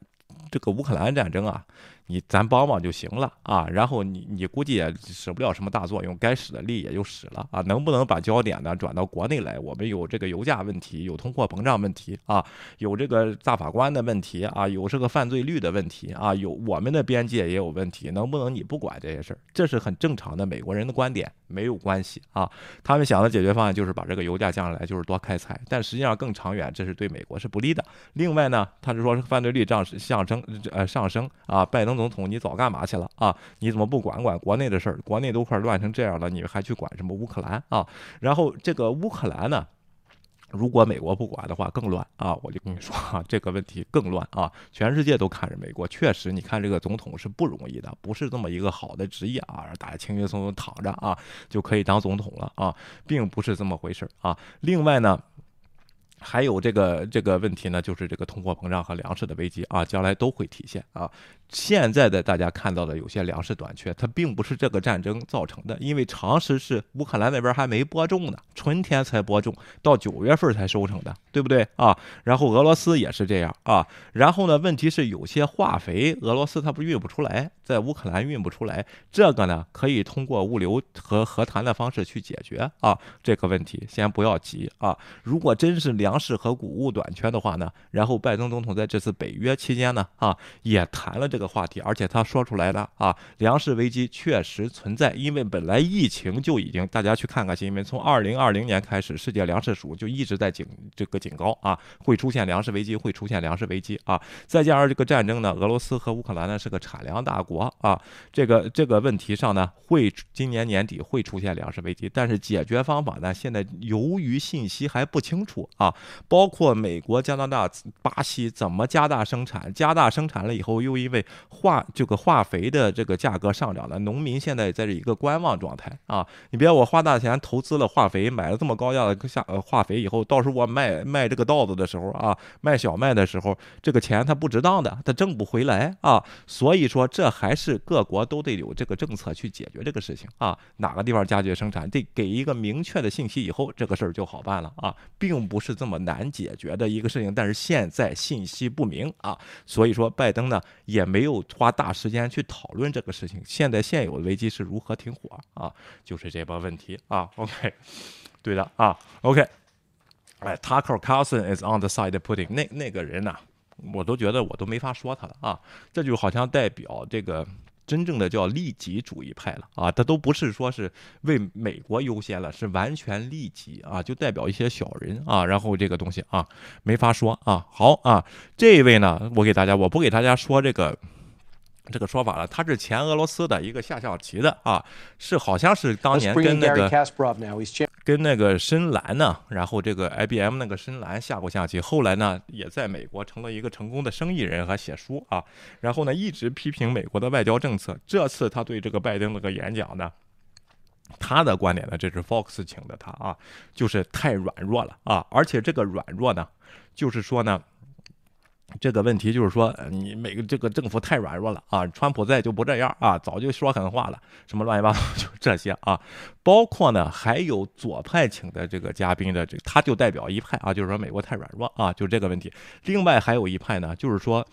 这个乌克兰战争啊。你咱帮帮就行了啊，然后你你估计也使不了什么大作用，该使的力也就使了啊。能不能把焦点呢转到国内来？我们有这个油价问题，有通货膨胀问题啊，有这个大法官的问题啊，有这个犯罪率的问题啊，有我们的边界也有问题。能不能你不管这些事儿？这是很正常的美国人的观点，没有关系啊。他们想的解决方案就是把这个油价降下来，就是多开采。但实际上更长远，这是对美国是不利的。另外呢，他是说犯罪率涨上升呃上升啊，拜登。总统，你早干嘛去了啊？你怎么不管管国内的事儿？国内都快乱成这样了，你还去管什么乌克兰啊？然后这个乌克兰呢，如果美国不管的话，更乱啊！我就跟你说啊，这个问题更乱啊！全世界都看着美国，确实，你看这个总统是不容易的，不是这么一个好的职业啊，大家轻轻松松躺着啊就可以当总统了啊，并不是这么回事儿啊。另外呢。还有这个这个问题呢，就是这个通货膨胀和粮食的危机啊，将来都会体现啊。现在的大家看到的有些粮食短缺，它并不是这个战争造成的，因为常识是乌克兰那边还没播种呢，春天才播种，到九月份才收成的，对不对啊？然后俄罗斯也是这样啊。然后呢，问题是有些化肥俄罗斯它不运不出来，在乌克兰运不出来，这个呢可以通过物流和和谈的方式去解决啊这个问题，先不要急啊。如果真是粮粮食和谷物短缺的话呢，然后拜登总统在这次北约期间呢啊也谈了。这个话题，而且他说出来了啊，粮食危机确实存在，因为本来疫情就已经，大家去看看新闻，从二零二零年开始，世界粮食署就一直在警这个警告啊，会出现粮食危机，会出现粮食危机啊，再加上这个战争呢，俄罗斯和乌克兰呢是个产粮大国啊，这个这个问题上呢，会今年年底会出现粮食危机，但是解决方法呢，现在由于信息还不清楚啊，包括美国、加拿大、巴西怎么加大生产，加大生产了以后，又因为化这个化肥的这个价格上涨了，农民现在在这一个观望状态啊！你别我花大钱投资了化肥，买了这么高价的下呃化肥以后，到时候我卖卖这个稻子的时候啊，卖小麦的时候，这个钱它不值当的，它挣不回来啊！所以说这还是各国都得有这个政策去解决这个事情啊！哪个地方加剧生产，得给一个明确的信息以后，这个事儿就好办了啊，并不是这么么难解决的一个事情。但是现在信息不明啊，所以说拜登呢也没。有花大时间去讨论这个事情。现在现有的危机是如何停火啊？就是这波问题啊。OK，对的啊。OK，哎，Tucker Carlson is on the side putting 那那个人呐，我都觉得我都没法说他了啊。这就好像代表这个。真正的叫利己主义派了啊，他都不是说是为美国优先了，是完全利己啊，就代表一些小人啊。然后这个东西啊，没法说啊。好啊，这一位呢，我给大家，我不给大家说这个这个说法了，他是前俄罗斯的一个下象棋的啊，是好像是当年跟那个。跟那个深蓝呢，然后这个 IBM 那个深蓝下过象棋，后来呢也在美国成了一个成功的生意人和写书啊，然后呢一直批评美国的外交政策。这次他对这个拜登那个演讲呢，他的观点呢，这是 Fox 请的他啊，就是太软弱了啊，而且这个软弱呢，就是说呢。这个问题就是说，你每个这个政府太软弱了啊！川普在就不这样啊，早就说狠话了，什么乱七八糟 就这些啊。包括呢，还有左派请的这个嘉宾的这，他就代表一派啊，就是说美国太软弱啊，就这个问题。另外还有一派呢，就是说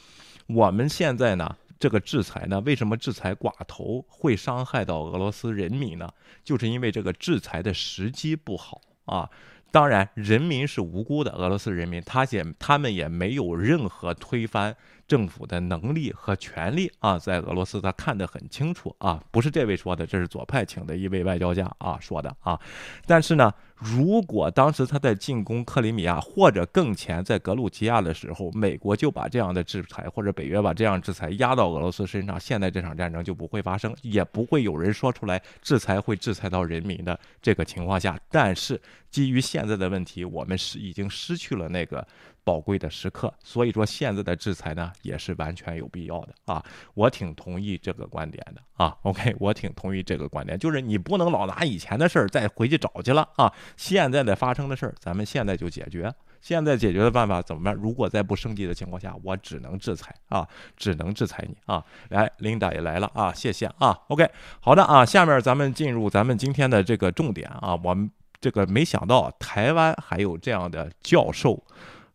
我们现在呢，这个制裁呢，为什么制裁寡头会伤害到俄罗斯人民呢？就是因为这个制裁的时机不好啊。当然，人民是无辜的，俄罗斯人民，他也他们也没有任何推翻政府的能力和权利啊，在俄罗斯他看得很清楚啊，不是这位说的，这是左派请的一位外交家啊说的啊，但是呢。如果当时他在进攻克里米亚或者更前在格鲁吉亚的时候，美国就把这样的制裁或者北约把这样制裁压到俄罗斯身上，现在这场战争就不会发生，也不会有人说出来制裁会制裁到人民的这个情况下。但是基于现在的问题，我们是已经失去了那个。宝贵的时刻，所以说现在的制裁呢也是完全有必要的啊，我挺同意这个观点的啊。OK，我挺同意这个观点，就是你不能老拿以前的事儿再回去找去了啊。现在的发生的事儿，咱们现在就解决。现在解决的办法怎么办？如果在不升级的情况下，我只能制裁啊，只能制裁你啊。来，琳达也来了啊，谢谢啊。OK，好的啊，下面咱们进入咱们今天的这个重点啊，我们这个没想到台湾还有这样的教授。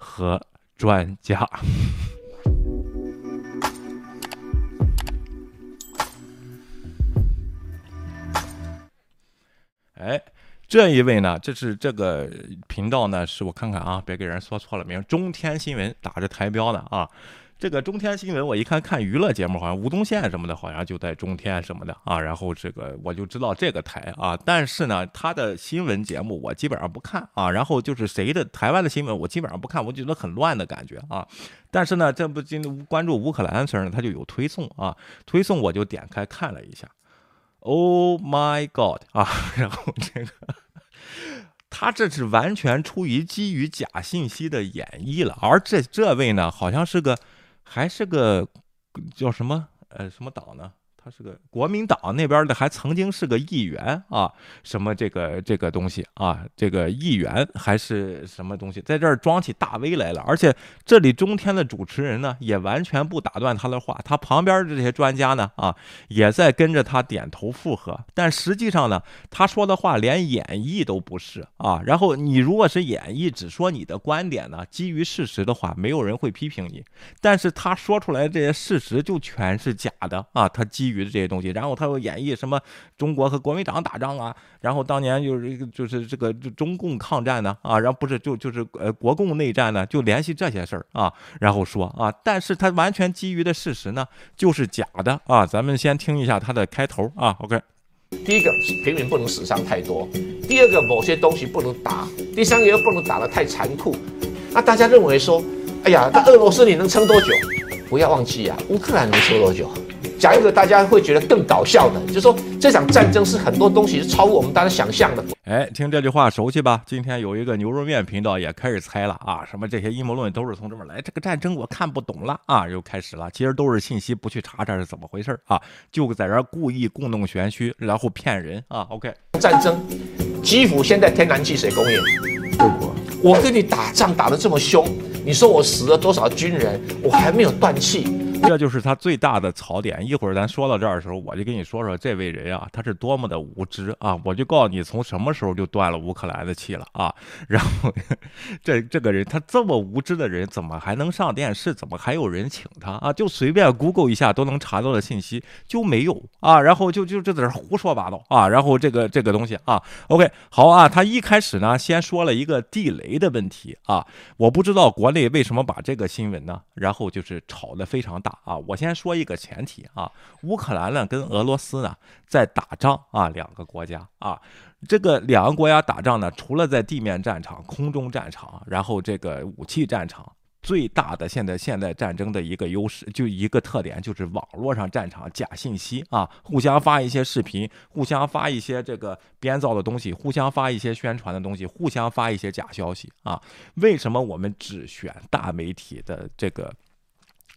和专家，哎，这一位呢，这是这个频道呢，是我看看啊，别给人说错了名，中天新闻打着台标的啊。这个中天新闻，我一看看娱乐节目，好像吴宗宪什么的，好像就在中天什么的啊。然后这个我就知道这个台啊，但是呢，他的新闻节目我基本上不看啊。然后就是谁的台湾的新闻，我基本上不看，我觉得很乱的感觉啊。但是呢，这不今关注乌克兰的事儿呢，他就有推送啊，推送我就点开看了一下，Oh my God 啊！然后这个他这是完全出于基于假信息的演绎了，而这这位呢，好像是个。还是个叫什么呃什么岛呢？他是个国民党那边的，还曾经是个议员啊，什么这个这个东西啊，这个议员还是什么东西，在这儿装起大 V 来了。而且这里中天的主持人呢，也完全不打断他的话，他旁边的这些专家呢，啊，也在跟着他点头附和。但实际上呢，他说的话连演绎都不是啊。然后你如果是演绎，只说你的观点呢，基于事实的话，没有人会批评你。但是他说出来这些事实就全是假的啊，他基于。这些东西，然后他又演绎什么中国和国民党打仗啊，然后当年就是就是这个中共抗战呢啊，然后不是就就是呃国共内战呢，就联系这些事儿啊，然后说啊，但是他完全基于的事实呢就是假的啊，咱们先听一下他的开头啊，OK，第一个平民不能死伤太多，第二个某些东西不能打，第三个又不能打得太残酷，那大家认为说，哎呀，那俄罗斯你能撑多久？不要忘记啊，乌克兰能撑多久？讲一个大家会觉得更搞笑的，就是说这场战争是很多东西是超乎我们大家想象的。哎，听这句话熟悉吧？今天有一个牛肉面频道也开始猜了啊，什么这些阴谋论都是从这边来。这个战争我看不懂了啊，又开始了。其实都是信息不去查查是怎么回事啊，就在这故意故弄玄虚，然后骗人啊。OK，战争，基辅现在天然气谁供应？德国。我跟你打仗打得这么凶，你说我死了多少军人？我还没有断气。这就是他最大的槽点。一会儿咱说到这儿的时候，我就跟你说说这位人啊，他是多么的无知啊！我就告诉你，从什么时候就断了乌克兰的气了啊！然后，这这个人他这么无知的人，怎么还能上电视？怎么还有人请他啊？就随便 Google 一下都能查到的信息就没有啊！然后就就就在这胡说八道啊！然后这个这个东西啊，OK，好啊。他一开始呢，先说了一个地雷的问题啊，我不知道国内为什么把这个新闻呢，然后就是炒得非常大。啊，我先说一个前提啊，乌克兰呢跟俄罗斯呢在打仗啊，两个国家啊，这个两个国家打仗呢，除了在地面战场、空中战场，然后这个武器战场，最大的现在现代战争的一个优势，就一个特点，就是网络上战场假信息啊，互相发一些视频，互相发一些这个编造的东西，互相发一些宣传的东西，互相发一些假消息啊。为什么我们只选大媒体的这个？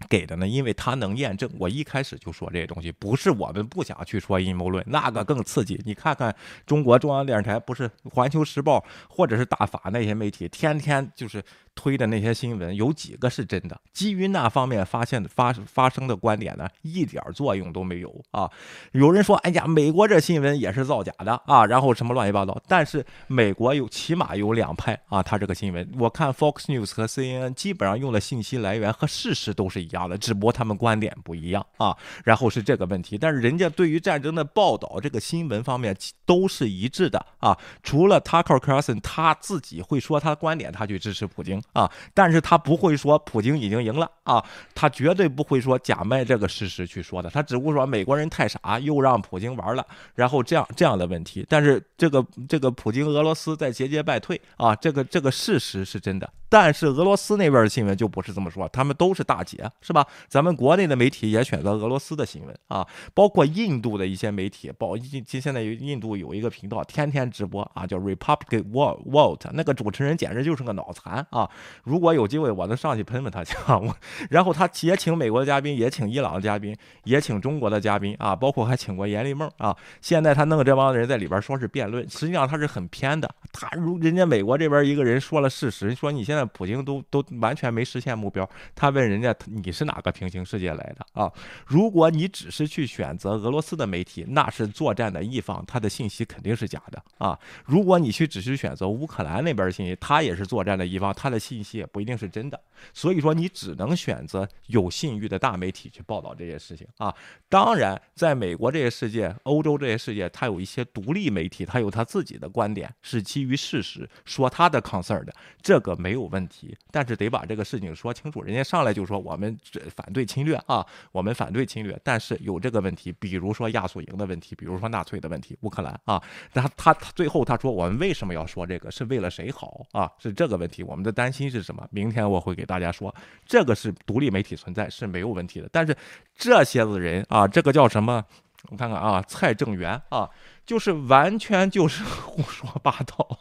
给的呢，因为他能验证。我一开始就说这些东西，不是我们不想去说阴谋论，那个更刺激。你看看中国中央电视台，不是《环球时报》或者是大法那些媒体，天天就是。推的那些新闻有几个是真的？基于那方面发现发发生的观点呢，一点作用都没有啊！有人说：“哎呀，美国这新闻也是造假的啊！”然后什么乱七八糟。但是美国有起码有两派啊，他这个新闻，我看 Fox News 和 CNN 基本上用的信息来源和事实都是一样的，只不过他们观点不一样啊。然后是这个问题，但是人家对于战争的报道，这个新闻方面都是一致的啊。除了 Tucker Carlson 他自己会说他的观点，他去支持普京。啊！但是他不会说普京已经赢了啊，他绝对不会说假卖这个事实去说的，他只不过说美国人太傻，又让普京玩了，然后这样这样的问题。但是这个这个普京俄罗斯在节节败退啊，这个这个事实是真的。但是俄罗斯那边的新闻就不是这么说，他们都是大姐，是吧？咱们国内的媒体也选择俄罗斯的新闻啊，包括印度的一些媒体，包印现在有印度有一个频道，天天直播啊，叫 Republic World，那个主持人简直就是个脑残啊！如果有机会，我能上去喷喷他去。我 然后他也请美国的嘉宾，也请伊朗的嘉宾，也请中国的嘉宾啊，包括还请过阎立梦啊。现在他弄这帮人在里边说是辩论，实际上他是很偏的。他如人家美国这边一个人说了事实，说你现在。普京都都完全没实现目标，他问人家你是哪个平行世界来的啊？如果你只是去选择俄罗斯的媒体，那是作战的一方，他的信息肯定是假的啊。如果你去只是选择乌克兰那边的信息，他也是作战的一方，他的信息也不一定是真的。所以说你只能选择有信誉的大媒体去报道这些事情啊。当然，在美国这些世界、欧洲这些世界，他有一些独立媒体，他有他自己的观点，是基于事实说他的 concern 的，这个没有。问题，但是得把这个事情说清楚。人家上来就说我们反对侵略啊，我们反对侵略，但是有这个问题，比如说亚速营的问题，比如说纳粹的问题，乌克兰啊，他他他最后他说我们为什么要说这个，是为了谁好啊？是这个问题，我们的担心是什么？明天我会给大家说，这个是独立媒体存在是没有问题的。但是这些子人啊，这个叫什么？我看看啊，蔡正元啊，就是完全就是 胡说八道。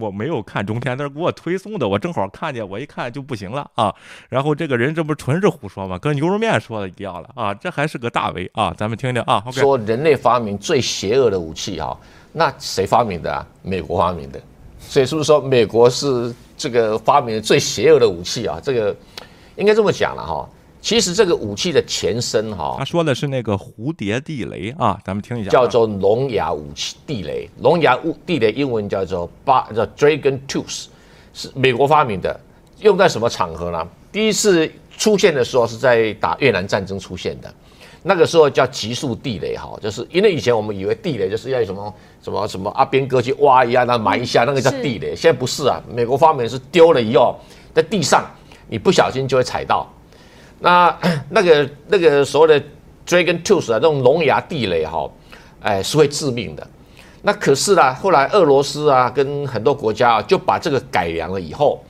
我没有看中天，但是给我推送的，我正好看见，我一看就不行了啊。然后这个人这不纯是胡说吗？跟牛肉面说的一样了啊，这还是个大 V 啊，咱们听听啊。说人类发明最邪恶的武器啊，那谁发明的啊？美国发明的，所以是不是说美国是这个发明最邪恶的武器啊？这个应该这么讲了哈。其实这个武器的前身哈，他说的是那个蝴蝶地雷啊，咱们听一下，叫做龙牙武器地雷。龙牙武地雷英文叫做八叫 Dragon Tooth，是美国发明的，用在什么场合呢？第一次出现的时候是在打越南战争出现的，那个时候叫极速地雷哈，就是因为以前我们以为地雷就是要什么什么什么阿边哥去挖一下，那埋一下，那个叫地雷。现在不是啊，美国发明是丢了以后在地上，你不小心就会踩到。那那个那个所谓的 Dragon Tooth 啊，这种龙牙地雷哈，哎是会致命的。那可是呢，后来俄罗斯啊跟很多国家啊就把这个改良了以后，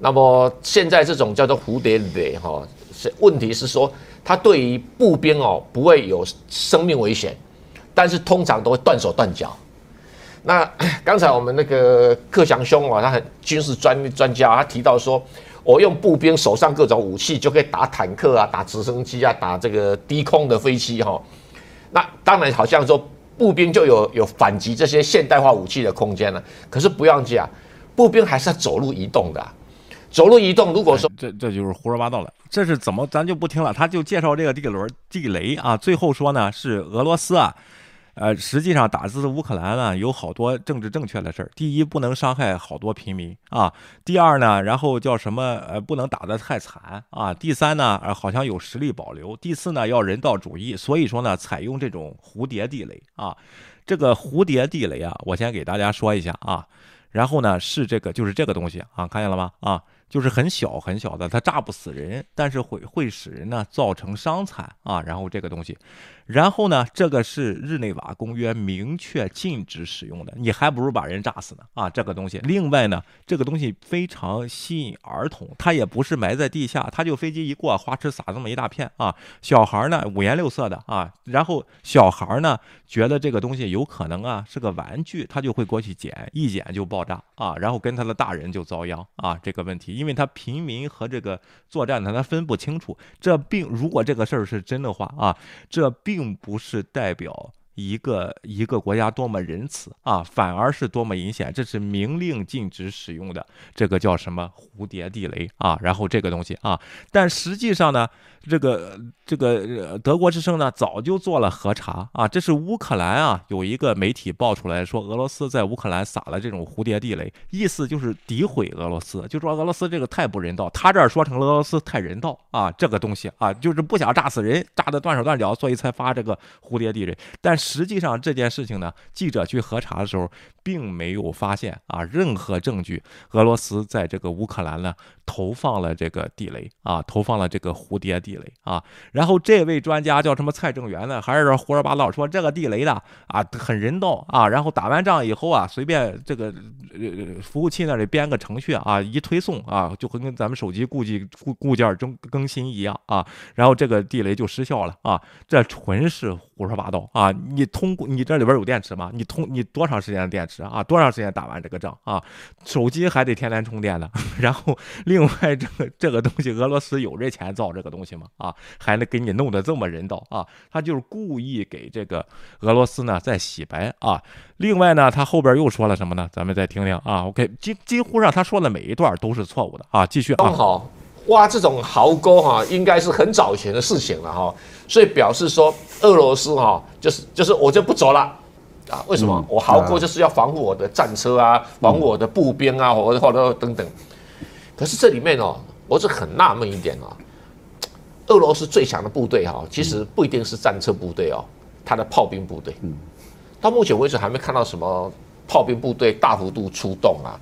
那么现在这种叫做蝴蝶雷哈，是问题是说它对于步兵哦不会有生命危险，但是通常都会断手断脚。那 刚才我们那个克强兄啊，他很军事专专家，他提到说。我用步兵手上各种武器就可以打坦克啊，打直升机啊，打这个低空的飞机哈。那当然好像说步兵就有有反击这些现代化武器的空间了。可是不要记啊，步兵还是要走路移动的。走路移动，如果说这这就是胡说八道了。这是怎么？咱就不听了。他就介绍这个地轮地雷啊，最后说呢是俄罗斯啊。呃，实际上打字乌克兰呢，有好多政治正确的事儿。第一，不能伤害好多平民啊；第二呢，然后叫什么？呃，不能打得太惨啊；第三呢，呃，好像有实力保留；第四呢，要人道主义。所以说呢，采用这种蝴蝶地雷啊。这个蝴蝶地雷啊，我先给大家说一下啊。然后呢，是这个，就是这个东西啊，看见了吗？啊。就是很小很小的，它炸不死人，但是会会使人呢造成伤残啊。然后这个东西，然后呢，这个是日内瓦公约明确禁止使用的，你还不如把人炸死呢啊。这个东西，另外呢，这个东西非常吸引儿童，它也不是埋在地下，它就飞机一过，花痴撒这么一大片啊。小孩呢五颜六色的啊，然后小孩呢觉得这个东西有可能啊是个玩具，他就会过去捡，一捡就爆炸啊，然后跟他的大人就遭殃啊。这个问题。因为他平民和这个作战的他分不清楚，这并如果这个事儿是真的话啊，这并不是代表。一个一个国家多么仁慈啊，反而是多么阴险。这是明令禁止使用的，这个叫什么蝴蝶地雷啊？然后这个东西啊，但实际上呢，这个这个德国之声呢早就做了核查啊。这是乌克兰啊，有一个媒体爆出来说，俄罗斯在乌克兰撒了这种蝴蝶地雷，意思就是诋毁俄罗斯，就说俄罗斯这个太不人道。他这儿说成了俄罗斯太人道啊，这个东西啊，就是不想炸死人，炸得断手断脚，所以才发这个蝴蝶地雷。但是。实际上这件事情呢，记者去核查的时候，并没有发现啊任何证据，俄罗斯在这个乌克兰呢投放了这个地雷啊，投放了这个蝴蝶地雷啊。然后这位专家叫什么蔡正元呢，还是胡说八道说这个地雷的啊很人道啊，然后打完仗以后啊，随便这个呃服务器那里编个程序啊，一推送啊，就会跟咱们手机固件固固件更更新一样啊，然后这个地雷就失效了啊，这纯是胡说八道啊！你通过你这里边有电池吗？你通你多长时间的电池啊？多长时间打完这个仗啊？手机还得天天充电呢。然后另外这个这个东西，俄罗斯有这钱造这个东西吗？啊，还能给你弄得这么人道啊？他就是故意给这个俄罗斯呢在洗白啊。另外呢，他后边又说了什么呢？咱们再听听啊。OK，几几乎上他说的每一段都是错误的啊。继续啊。好，挖这种壕沟哈，应该是很早前的事情了哈。所以表示说，俄罗斯哈，就是就是我就不走了，啊，为什么？我壕沟就是要防护我的战车啊，防护我的步兵啊，或者或者等等。可是这里面哦，我是很纳闷一点哦，俄罗斯最强的部队哈，其实不一定是战车部队哦，它的炮兵部队。嗯，到目前为止还没看到什么炮兵部队大幅度出动啊。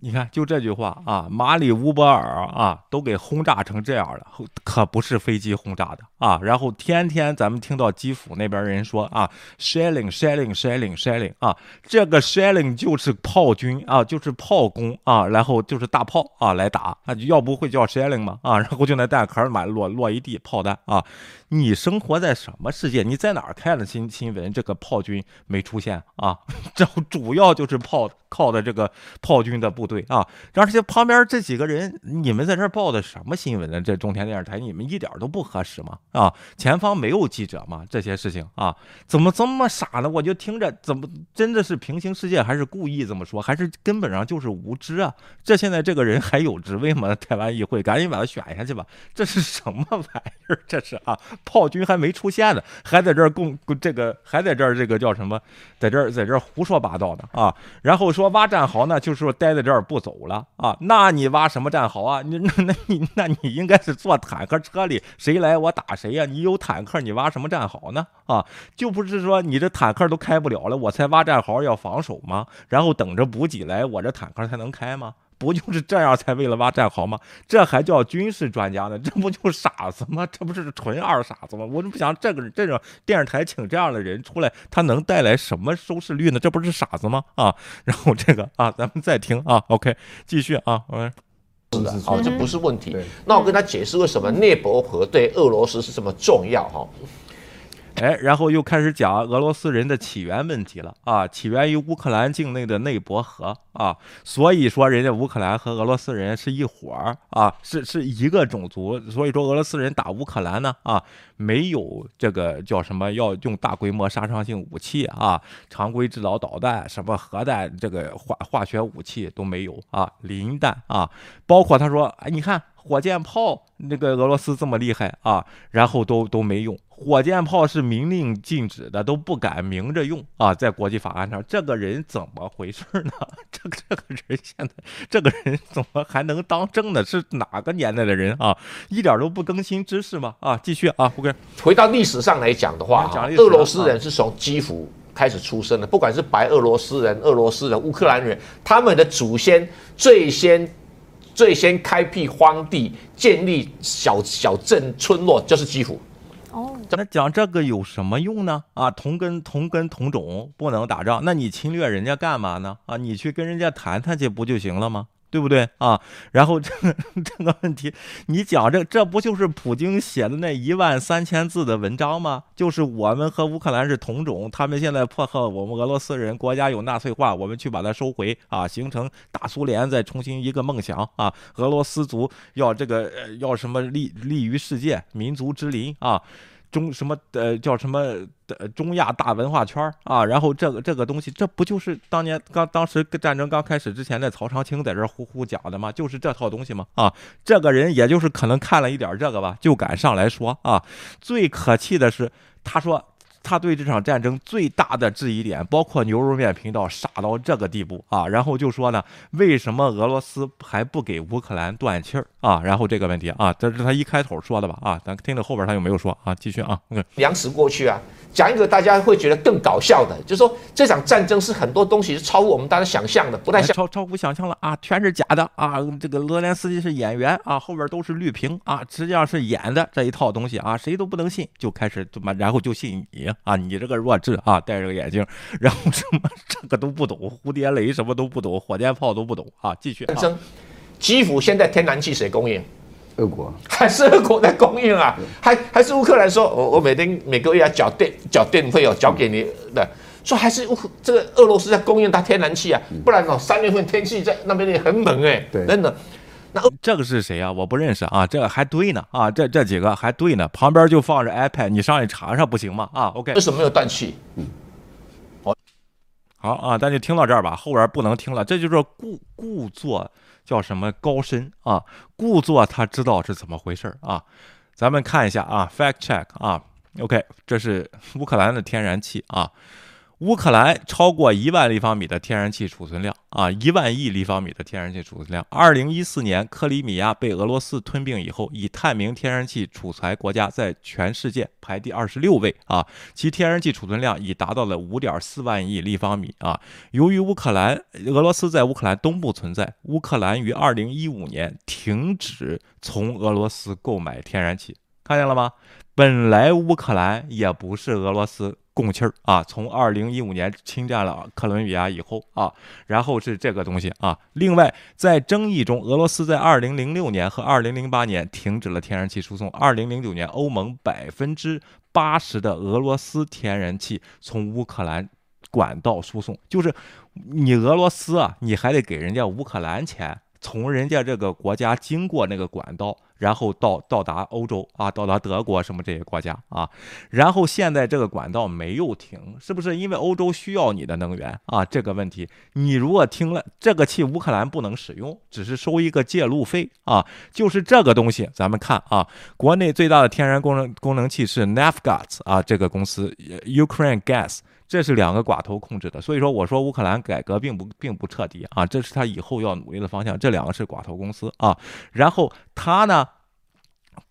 你看，就这句话啊，马里乌波尔啊，都给轰炸成这样了，可不是飞机轰炸的啊。然后天天咱们听到基辅那边人说啊，shelling shelling shelling shelling 啊，这个 shelling 就是炮军啊，就是炮攻啊，然后就是大炮啊来打啊，要不会叫 shelling 吗？啊，然后就那弹壳满落落一地炮弹啊。你生活在什么世界？你在哪儿看的新新闻？这个炮军没出现啊？这主要就是炮靠的这个炮军的部队啊。而且旁边这几个人，你们在这报的什么新闻呢？这中天电视台，你们一点都不合适吗？啊，前方没有记者吗？这些事情啊，怎么这么傻呢？我就听着，怎么真的是平行世界，还是故意这么说，还是根本上就是无知啊？这现在这个人还有职位吗？台湾议会，赶紧把他选下去吧！这是什么玩意儿？这是啊？炮军还没出现呢，还在这儿供这个，还在这儿这个叫什么，在这儿在这儿胡说八道呢啊！然后说挖战壕呢，就是说待在这儿不走了啊？那你挖什么战壕啊？你那 那你那你应该是坐坦克车里，谁来我打谁呀？你有坦克，你挖什么战壕呢？啊，就不是说你这坦克都开不了了，我才挖战壕要防守吗？然后等着补给来，我这坦克才能开吗？不就是这样才为了挖战壕吗？这还叫军事专家呢？这不就傻子吗？这不是纯二傻子吗？我就不想这个这种电视台请这样的人出来，他能带来什么收视率呢？这不是傻子吗？啊，然后这个啊，咱们再听啊，OK，继续啊，嗯，是的，好，这不是问题。那我跟他解释为什么涅伯河对俄罗斯是这么重要哈。哎，然后又开始讲俄罗斯人的起源问题了啊，起源于乌克兰境内的内伯河啊，所以说人家乌克兰和俄罗斯人是一伙儿啊，是是一个种族，所以说俄罗斯人打乌克兰呢啊，没有这个叫什么要用大规模杀伤性武器啊，常规制导导弹什么核弹这个化化学武器都没有啊，磷弹啊，包括他说哎，你看。火箭炮，那个俄罗斯这么厉害啊，然后都都没用。火箭炮是明令禁止的，都不敢明着用啊，在国际法案上，这个人怎么回事呢？这个这个人现在，这个人怎么还能当政呢？是哪个年代的人啊？一点都不更新知识吗？啊，继续啊，OK。回到历史上来讲的话，俄罗斯人是从基辅开始出生的，不管是白俄罗斯人、俄罗斯人、乌克兰人，他们的祖先最先。最先开辟荒地、建立小小镇村落，就是基辅。哦，那讲这个有什么用呢？啊，同根同根同种不能打仗，那你侵略人家干嘛呢？啊，你去跟人家谈谈去不就行了吗？对不对啊？然后这个这个问题，你讲这这不就是普京写的那一万三千字的文章吗？就是我们和乌克兰是同种，他们现在迫害我们俄罗斯人，国家有纳粹化，我们去把它收回啊，形成大苏联，再重新一个梦想啊，俄罗斯族要这个要什么立立于世界，民族之林啊。中什么呃叫什么的中亚大文化圈啊？然后这个这个东西，这不就是当年刚当时战争刚开始之前的曹长青在这呼呼讲的吗？就是这套东西吗？啊，这个人也就是可能看了一点这个吧，就敢上来说啊。最可气的是，他说。他对这场战争最大的质疑点，包括牛肉面频道傻到这个地步啊，然后就说呢，为什么俄罗斯还不给乌克兰断气儿啊？然后这个问题啊，这是他一开头说的吧？啊，咱听着后边他有没有说啊？继续啊，粮食过去啊。讲一个大家会觉得更搞笑的，就是说这场战争是很多东西是超乎我们大家想象的，不太像超超乎想象了啊，全是假的啊！这个泽连斯基是演员啊，后边都是绿屏啊，实际上是演的这一套东西啊，谁都不能信，就开始怎么，然后就信你啊，你这个弱智啊，戴着个眼镜，然后什么这个都不懂，蝴蝶雷什么都不懂，火箭炮都不懂啊，继续。基辅现在天然气谁供应？俄国还是俄国在供应啊？还还是乌克兰说，我我每天每个月要缴电缴电费哦，缴给你的，说还是乌这个俄罗斯在供应它天然气啊？不然哦，三月份天气在那边也很冷哎，真的。那这个是谁啊？我不认识啊，这个还对呢啊，这这几个还对呢，旁边就放着 iPad，你上去查查不行吗？啊，OK，为什么没有断气？嗯，好，好啊，咱就听到这儿吧，后边不能听了，这就是故故作。叫什么高深啊？故作他知道是怎么回事啊？咱们看一下啊，fact check 啊，OK，这是乌克兰的天然气啊。乌克兰超过一万立方米的天然气储存量啊，一万亿立方米的天然气储存量。二零一四年，克里米亚被俄罗斯吞并以后，以探明天然气储材国家在全世界排第二十六位啊，其天然气储存量已达到了五点四万亿立方米啊。由于乌克兰、俄罗斯在乌克兰东部存在，乌克兰于二零一五年停止从俄罗斯购买天然气，看见了吗？本来乌克兰也不是俄罗斯。供气儿啊！从二零一五年侵占了克伦比亚以后啊，然后是这个东西啊。另外，在争议中，俄罗斯在二零零六年和二零零八年停止了天然气输送。二零零九年，欧盟百分之八十的俄罗斯天然气从乌克兰管道输送，就是你俄罗斯啊，你还得给人家乌克兰钱，从人家这个国家经过那个管道。然后到到达欧洲啊，到达德国什么这些国家啊，然后现在这个管道没有停，是不是因为欧洲需要你的能源啊？这个问题，你如果听了这个气，乌克兰不能使用，只是收一个介入费啊，就是这个东西。咱们看啊，国内最大的天然功能功能器是 Naftgaz 啊，这个公司 Ukraine Gas。这是两个寡头控制的，所以说我说乌克兰改革并不并不彻底啊，这是他以后要努力的方向。这两个是寡头公司啊，然后他呢？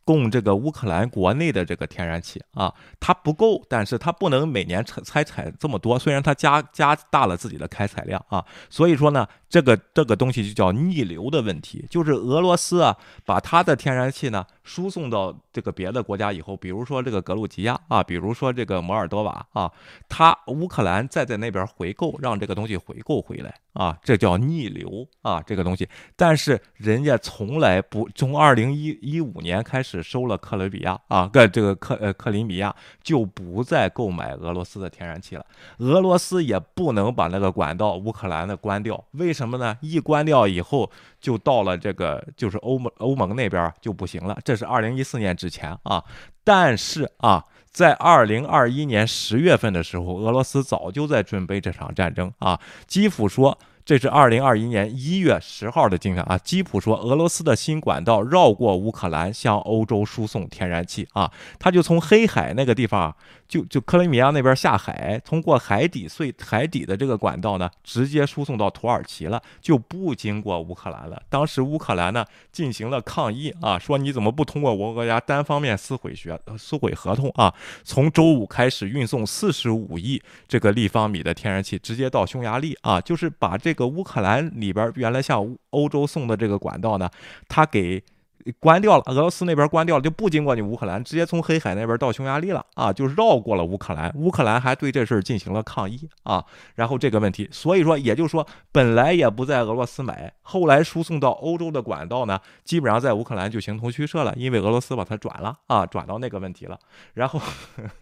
供这个乌克兰国内的这个天然气啊，它不够，但是它不能每年采采采这么多。虽然它加加大了自己的开采量啊，所以说呢，这个这个东西就叫逆流的问题，就是俄罗斯啊，把它的天然气呢输送到这个别的国家以后，比如说这个格鲁吉亚啊，比如说这个摩尔多瓦啊，他乌克兰再在那边回购，让这个东西回购回来啊，这叫逆流啊，这个东西。但是人家从来不从二零一一五年开始。收了克伦比亚啊，个这个克呃克里米亚就不再购买俄罗斯的天然气了。俄罗斯也不能把那个管道乌克兰的关掉，为什么呢？一关掉以后，就到了这个就是欧盟欧盟那边就不行了。这是二零一四年之前啊，但是啊，在二零二一年十月份的时候，俄罗斯早就在准备这场战争啊。基辅说。这是二零二一年一月十号的今天啊。基普说，俄罗斯的新管道绕过乌克兰，向欧洲输送天然气啊。他就从黑海那个地方，就就克里米亚那边下海，通过海底隧海底的这个管道呢，直接输送到土耳其了，就不经过乌克兰了。当时乌克兰呢进行了抗议啊，说你怎么不通过我国家单方面撕毁学撕毁合同啊？从周五开始运送四十五亿这个立方米的天然气，直接到匈牙利啊，就是把这。个乌克兰里边原来向欧洲送的这个管道呢，它给关掉了，俄罗斯那边关掉了，就不经过你乌克兰，直接从黑海那边到匈牙利了啊，就绕过了乌克兰。乌克兰还对这事儿进行了抗议啊，然后这个问题，所以说也就是说，本来也不在俄罗斯买，后来输送到欧洲的管道呢，基本上在乌克兰就形同虚设了，因为俄罗斯把它转了啊，转到那个问题了，然后，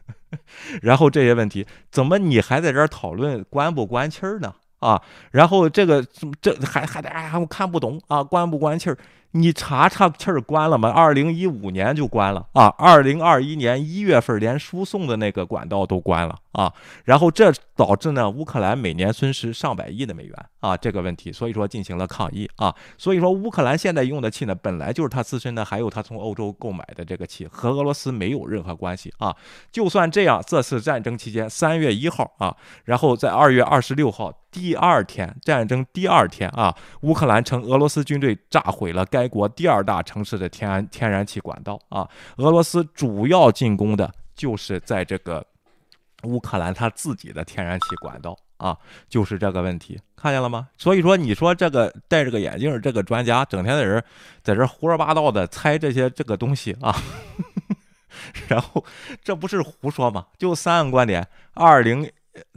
然后这些问题，怎么你还在这儿讨论关不关气儿呢？啊，然后这个这还还得哎，我看不懂啊，关不关气儿？你查查气儿关了吗？二零一五年就关了啊，二零二一年一月份连输送的那个管道都关了啊，然后这导致呢，乌克兰每年损失上百亿的美元啊，这个问题，所以说进行了抗议啊，所以说乌克兰现在用的气呢，本来就是他自身的，还有他从欧洲购买的这个气，和俄罗斯没有任何关系啊。就算这样，这次战争期间，三月一号啊，然后在二月二十六号第二天，战争第二天啊，乌克兰称俄罗斯军队炸毁了该。国第二大城市的天然天然气管道啊，俄罗斯主要进攻的就是在这个乌克兰他自己的天然气管道啊，就是这个问题，看见了吗？所以说，你说这个戴着个眼镜这个专家，整天在这在这胡说八道的猜这些这个东西啊，然后这不是胡说吗？就三个观点：二零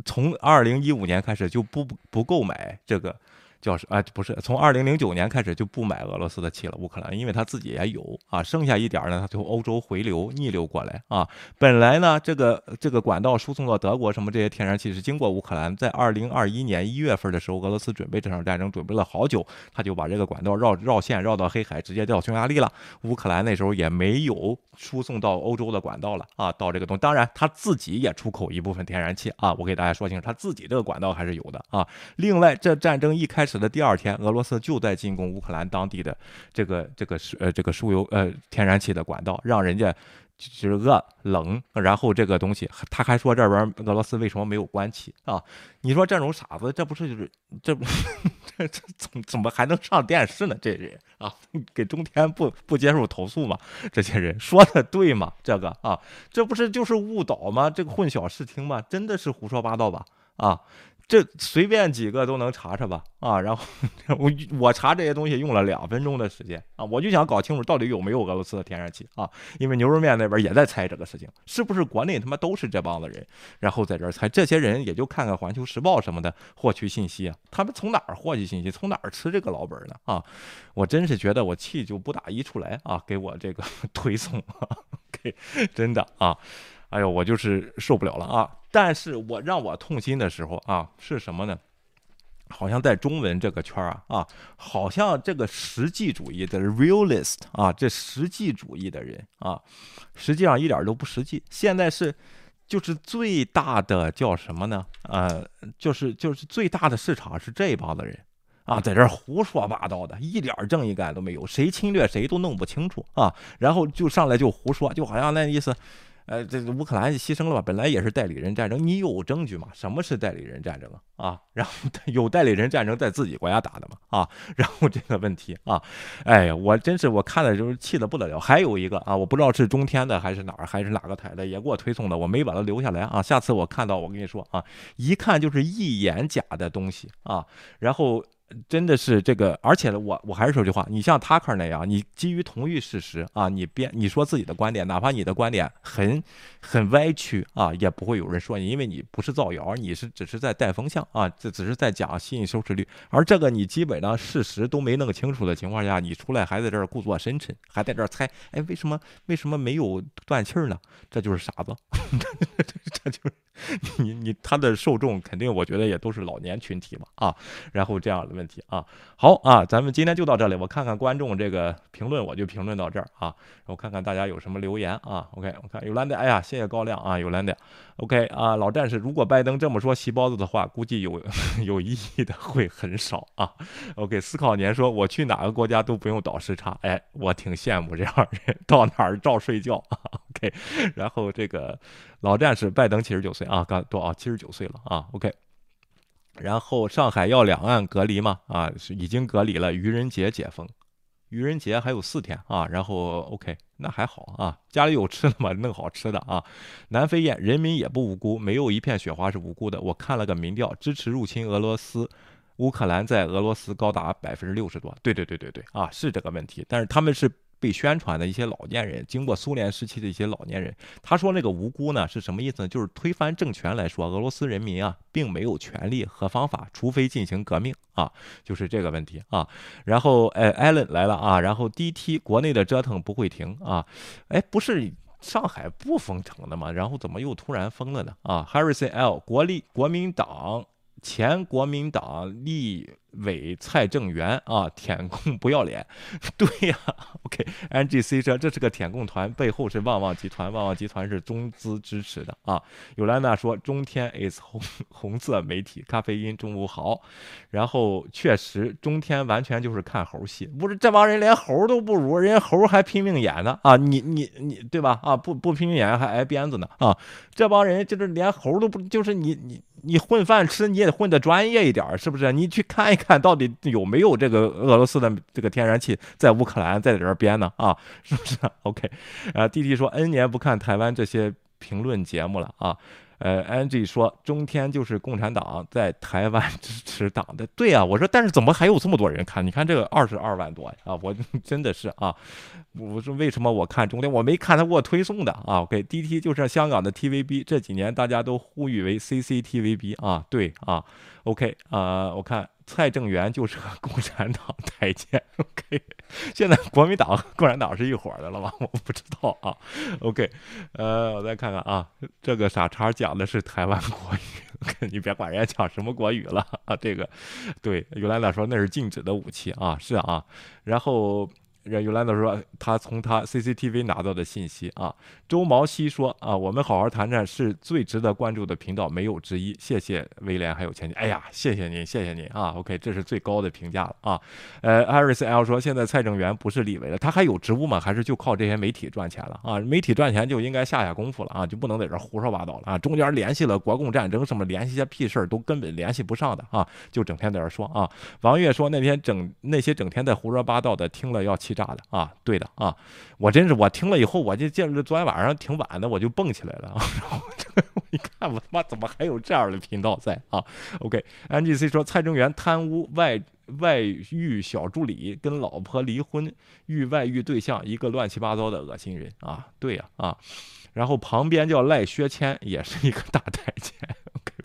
从二零一五年开始就不不购买这个。叫是啊，不是从二零零九年开始就不买俄罗斯的气了，乌克兰，因为他自己也有啊，剩下一点呢，他从欧洲回流逆流过来啊。本来呢，这个这个管道输送到德国什么这些天然气是经过乌克兰，在二零二一年一月份的时候，俄罗斯准备这场战争准备了好久，他就把这个管道绕绕线绕到黑海，直接到匈牙利了。乌克兰那时候也没有输送到欧洲的管道了啊，到这个东，当然他自己也出口一部分天然气啊，我给大家说清楚，他自己这个管道还是有的啊。另外，这战争一开始的第二天，俄罗斯就在进攻乌克兰当地的这个这个输呃这个输油呃天然气的管道，让人家就是饿冷，然后这个东西，他还说这边俄罗斯为什么没有关气啊？你说这种傻子，这不是就是这这这怎么怎么还能上电视呢？这人啊，给中天不不接受投诉吗？这些人说的对吗？这个啊，这不是就是误导吗？这个混淆视听吗？真的是胡说八道吧？啊？这随便几个都能查查吧，啊，然后我我查这些东西用了两分钟的时间啊，我就想搞清楚到底有没有俄罗斯的天然气啊，因为牛肉面那边也在猜这个事情，是不是国内他妈都是这帮子人，然后在这儿猜，这些人也就看看环球时报什么的获取信息啊，他们从哪儿获取信息，从哪儿吃这个老本呢？啊，我真是觉得我气就不打一处来啊，给我这个 推送，给真的啊。哎呦，我就是受不了了啊！但是我让我痛心的时候啊，是什么呢？好像在中文这个圈儿啊啊，好像这个实际主义的 realist 啊，这实际主义的人啊，实际上一点都不实际。现在是就是最大的叫什么呢？呃，就是就是最大的市场是这一帮子人啊，在这胡说八道的，一点正义感都没有，谁侵略谁都弄不清楚啊，然后就上来就胡说，就好像那意思。呃，这个乌克兰牺牲了吧？本来也是代理人战争，你有证据吗？什么是代理人战争啊？然后 有代理人战争在自己国家打的吗？啊，然后这个问题啊，哎呀，我真是我看的就是气得不得了。还有一个啊，我不知道是中天的还是哪儿还是哪个台的，也给我推送的，我没把它留下来啊。下次我看到，我跟你说啊，一看就是一眼假的东西啊，然后。真的是这个，而且，我我还是说句话，你像 Tucker 那样，你基于同一事实啊，你编你说自己的观点，哪怕你的观点很很歪曲啊，也不会有人说你，因为你不是造谣，你是只是在带风向啊，这只是在讲吸引收视率，而这个你基本上事实都没弄清楚的情况下，你出来还在这儿故作深沉，还在这儿猜，哎，为什么为什么没有断气儿呢？这就是傻子，这就是 你你他的受众肯定我觉得也都是老年群体嘛啊，然后这样的。问题啊，好啊，咱们今天就到这里。我看看观众这个评论，我就评论到这儿啊。我看看大家有什么留言啊。OK，我看有兰德，哎呀，谢谢高亮啊，有兰德。OK 啊，老战士，如果拜登这么说细包子的话，估计有 有意义的会很少啊。OK，思考年说，我去哪个国家都不用倒时差，哎，我挺羡慕这样人，到哪儿照睡觉。OK，然后这个老战士，拜登七十九岁啊，刚多少？七十九岁了啊。OK。然后上海要两岸隔离嘛？啊，是已经隔离了。愚人节解封，愚人节还有四天啊。然后 OK，那还好啊。家里有吃的吗？弄好吃的啊。南非燕，人民也不无辜，没有一片雪花是无辜的。我看了个民调，支持入侵俄罗斯乌克兰在俄罗斯高达百分之六十多。对对对对对啊，是这个问题。但是他们是。被宣传的一些老年人，经过苏联时期的一些老年人，他说那个无辜呢是什么意思呢？就是推翻政权来说，俄罗斯人民啊并没有权利和方法，除非进行革命啊，就是这个问题啊。然后，哎，艾伦来了啊。然后，DT 国内的折腾不会停啊。哎，不是上海不封城的吗？然后怎么又突然封了呢？啊，Harrison L 国立国民党前国民党立。伪蔡正元啊，舔共不要脸，对呀，OK，N G C 说这是个舔共团，背后是旺旺集团，旺旺集团是中资支持的啊。尤兰娜说中天 is 红红色媒体，咖啡因中午好。然后确实中天完全就是看猴戏，不是这帮人连猴都不如，人家猴还拼命演呢啊，你你你对吧？啊，不不拼命演还挨鞭子呢啊，这帮人就是连猴都不，就是你你你混饭吃你也得混得专业一点，是不是？你去看一。看看到底有没有这个俄罗斯的这个天然气在乌克兰在这儿编呢？啊，是不是？OK，啊，弟弟说 N 年不看台湾这些评论节目了啊。呃，Angie 说中天就是共产党在台湾支持党的，对啊，我说但是怎么还有这么多人看？你看这个二十二万多啊，我 真的是啊，我说为什么我看中天我没看他给我推送的啊？OK，DT 就是香港的 TVB，这几年大家都呼吁为 CCTVB 啊，对啊，OK 啊，我看。蔡正元就是共产党太监，OK，现在国民党和、共产党是一伙的了吗？我不知道啊，OK，呃，我再看看啊，这个傻叉讲的是台湾国语，你别管人家讲什么国语了啊，这个，对，尤兰达说那是禁止的武器啊，是啊，然后这尤兰德说，他从他 CCTV 拿到的信息啊。周毛希说啊，我们好好谈谈是最值得关注的频道，没有之一。谢谢威廉还有钱姐，哎呀，谢谢您，谢谢您啊。OK，这是最高的评价了啊。呃，Iris L 说，现在蔡正元不是立委了，他还有职务吗？还是就靠这些媒体赚钱了啊？媒体赚钱就应该下下功夫了啊，就不能在这胡说八道了啊。中间联系了国共战争什么，联系些屁事儿都根本联系不上的啊，就整天在这说啊。王月说，那天整那些整天在胡说八道的，听了要气炸的啊。对的啊，我真是我听了以后，我就见着昨天晚上挺晚的，我就蹦起来了啊。然后我一看，我他妈怎么还有这样的频道在啊？OK，NGC 说蔡正元贪污外外遇小助理，跟老婆离婚遇外遇对象，一个乱七八糟的恶心人啊！对呀啊，然后旁边叫赖薛谦，也是一个大太监。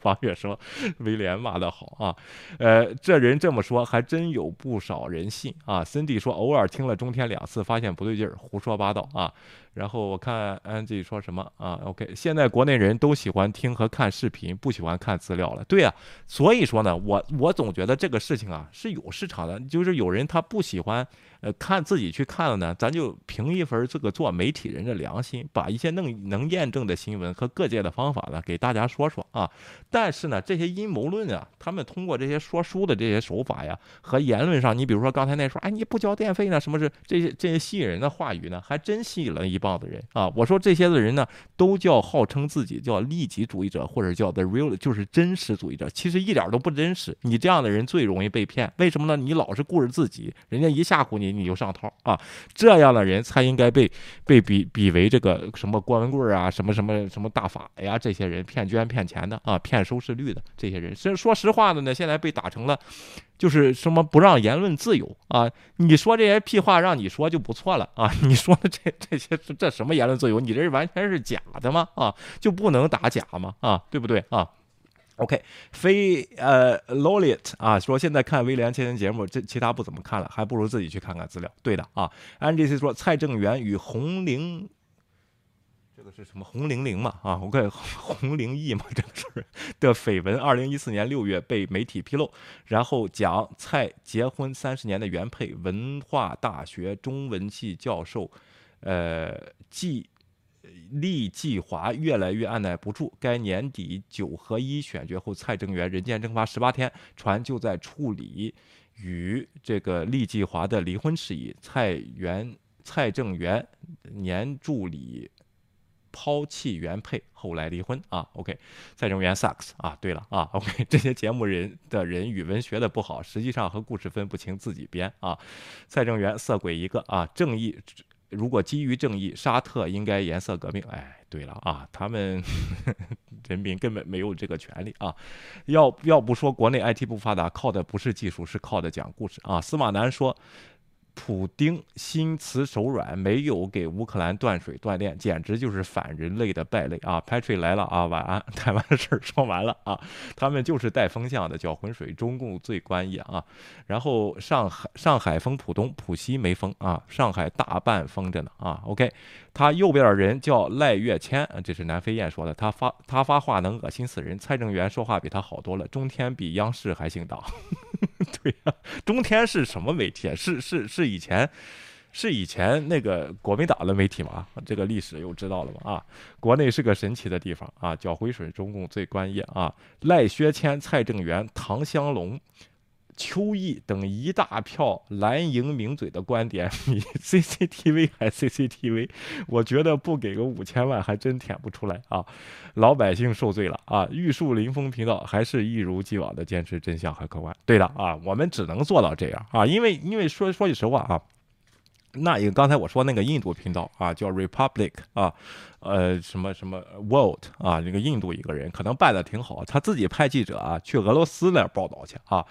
方月说：“威廉骂得好啊，呃，这人这么说，还真有不少人信啊。”森迪说：“偶尔听了中天两次，发现不对劲儿，胡说八道啊。”然后我看安吉说什么啊？OK，现在国内人都喜欢听和看视频，不喜欢看资料了。对呀，所以说呢，我我总觉得这个事情啊是有市场的，就是有人他不喜欢呃看自己去看了呢，咱就凭一份这个做媒体人的良心，把一些能能验证的新闻和各界的方法呢给大家说说啊。但是呢，这些阴谋论啊，他们通过这些说书的这些手法呀和言论上，你比如说刚才那说，哎，你不交电费呢，什么是这些这些吸引人的话语呢，还真吸引了一。棒的人啊，我说这些的人呢，都叫号称自己叫利己主义者，或者叫 the real，就是真实主义者，其实一点都不真实。你这样的人最容易被骗，为什么呢？你老是顾着自己，人家一吓唬你，你就上套啊。这样的人才应该被被比比为这个什么郭文贵啊，什么什么什么大法呀，这些人骗捐骗钱的啊，骗收视率的这些人。说说实话的呢，现在被打成了。就是什么不让言论自由啊？你说这些屁话让你说就不错了啊！你说的这这些这什么言论自由？你这完全是假的吗？啊，就不能打假吗？啊，对不对啊？OK，非呃 l o l i t 啊说现在看威廉这些节目，这其他不怎么看了，还不如自己去看看资料。对的啊，NGC 说蔡正元与红玲。这个是什么红玲玲嘛？啊，我看红灵异嘛，这个事儿的绯闻，二零一四年六月被媒体披露，然后讲蔡结婚三十年的原配，文化大学中文系教授，呃，季厉继华越来越按耐不住。该年底九合一选举后，蔡正元人间蒸发十八天，传就在处理与这个厉继华的离婚事宜。蔡元蔡正元年助理。抛弃原配，后来离婚啊？OK，蔡正元 sucks 啊！对了啊，OK，这些节目人的人语文学的不好，实际上和故事分不清，自己编啊。蔡正元色鬼一个啊！正义如果基于正义，沙特应该颜色革命。哎，对了啊，他们 人民根本没有这个权利啊！要要不说国内 IT 不发达，靠的不是技术，是靠的讲故事啊。司马南说。普丁心慈手软，没有给乌克兰断水断电，简直就是反人类的败类啊！Patrick 来了啊，晚安。台湾的事儿说完了啊，他们就是带风向的，搅浑水，中共最专业啊。然后上海上海封浦东，浦西没封啊，上海大半封着呢啊。OK，他右边的人叫赖月谦，这是南飞燕说的，他发他发话能恶心死人。蔡正元说话比他好多了，中天比央视还姓党。对呀，中天是什么媒体？是是是以前，是以前那个国民党的媒体吗？这个历史又知道了吗？啊，国内是个神奇的地方啊，搅浑水，中共最专业啊。赖薛谦、蔡正元、唐香龙。邱毅等一大票蓝营名嘴的观点 比 CCTV 还 CCTV，我觉得不给个五千万还真舔不出来啊！老百姓受罪了啊！玉树临风频道还是一如既往的坚持真相和客观。对的啊，我们只能做到这样啊，因为因为说说句实话啊，那一个刚才我说那个印度频道啊，叫 Republic 啊，呃什么什么 World 啊，那个印度一个人可能办的挺好，他自己派记者啊去俄罗斯那儿报道去啊。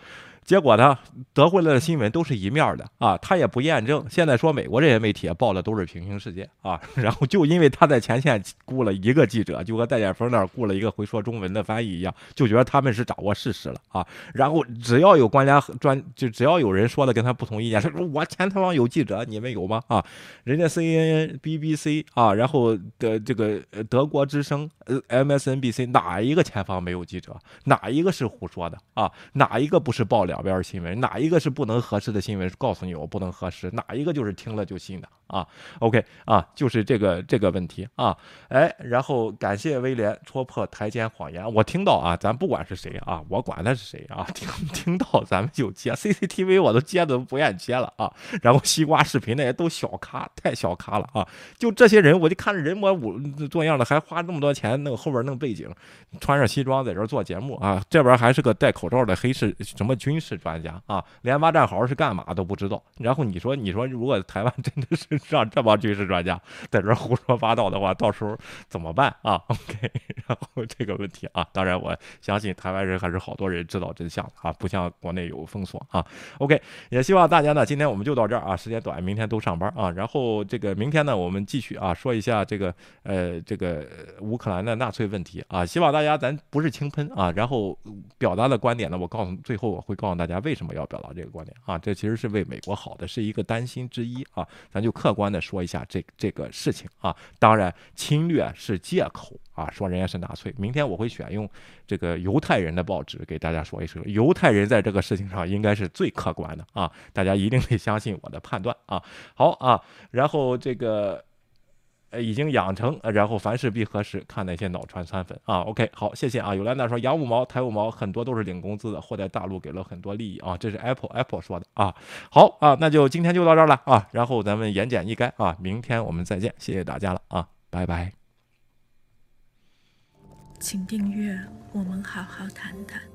结果呢，得回来的新闻都是一面的啊，他也不验证。现在说美国这些媒体报的都是平行世界啊，然后就因为他在前线雇了一个记者，就和戴建峰那儿雇了一个会说中文的翻译一样，就觉得他们是掌握事实了啊。然后只要有官家专，就只要有人说的跟他不同意见，他说我前头方有记者，你们有吗？啊，人家 CNN、BBC 啊，然后的这个德国之声、呃 MSNBC 哪一个前方没有记者？哪一个是胡说的啊？哪一个不是爆料？两边新闻，哪一个是不能核实的新闻？告诉你我不能核实，哪一个就是听了就信的啊？OK 啊，就是这个这个问题啊。哎，然后感谢威廉戳破台前谎言。我听到啊，咱不管是谁啊，我管他是谁啊，听听到咱们就接 CCTV，我都接的不愿接了啊。然后西瓜视频那些都小咖，太小咖了啊。就这些人，我就看着人模五做样的，还花那么多钱弄后边弄背景，穿着西装在这做节目啊。这边还是个戴口罩的黑市什么军事专家啊，连挖战壕是干嘛都不知道。然后你说，你说如果台湾真的是 让这帮军事专家在这胡说八道的话，到时候怎么办啊？OK，然后这个问题啊，当然我相信台湾人还是好多人知道真相啊，不像国内有封锁啊。OK，也希望大家呢，今天我们就到这儿啊，时间短，明天都上班啊。然后这个明天呢，我们继续啊，说一下这个呃这个乌克兰的纳粹问题啊。希望大家咱不是轻喷啊，然后表达的观点呢，我告诉最后我会告大家为什么要表达这个观点啊，这其实是为美国好的，是一个担心之一啊。咱就客观的说一下这这个事情啊。当然，侵略是借口啊，说人家是纳粹。明天我会选用这个犹太人的报纸给大家说一说，犹太人在这个事情上应该是最客观的啊，大家一定得相信我的判断啊。好啊，然后这个。已经养成，然后凡事必核实，看那些脑残酸粉啊。OK，好，谢谢啊。有兰达说，养五毛、抬五毛很多都是领工资的，或在大陆给了很多利益啊。这是 Apple Apple 说的啊。好啊，那就今天就到这儿了啊。然后咱们言简意赅啊，明天我们再见，谢谢大家了啊，拜拜。请订阅，我们好好谈谈。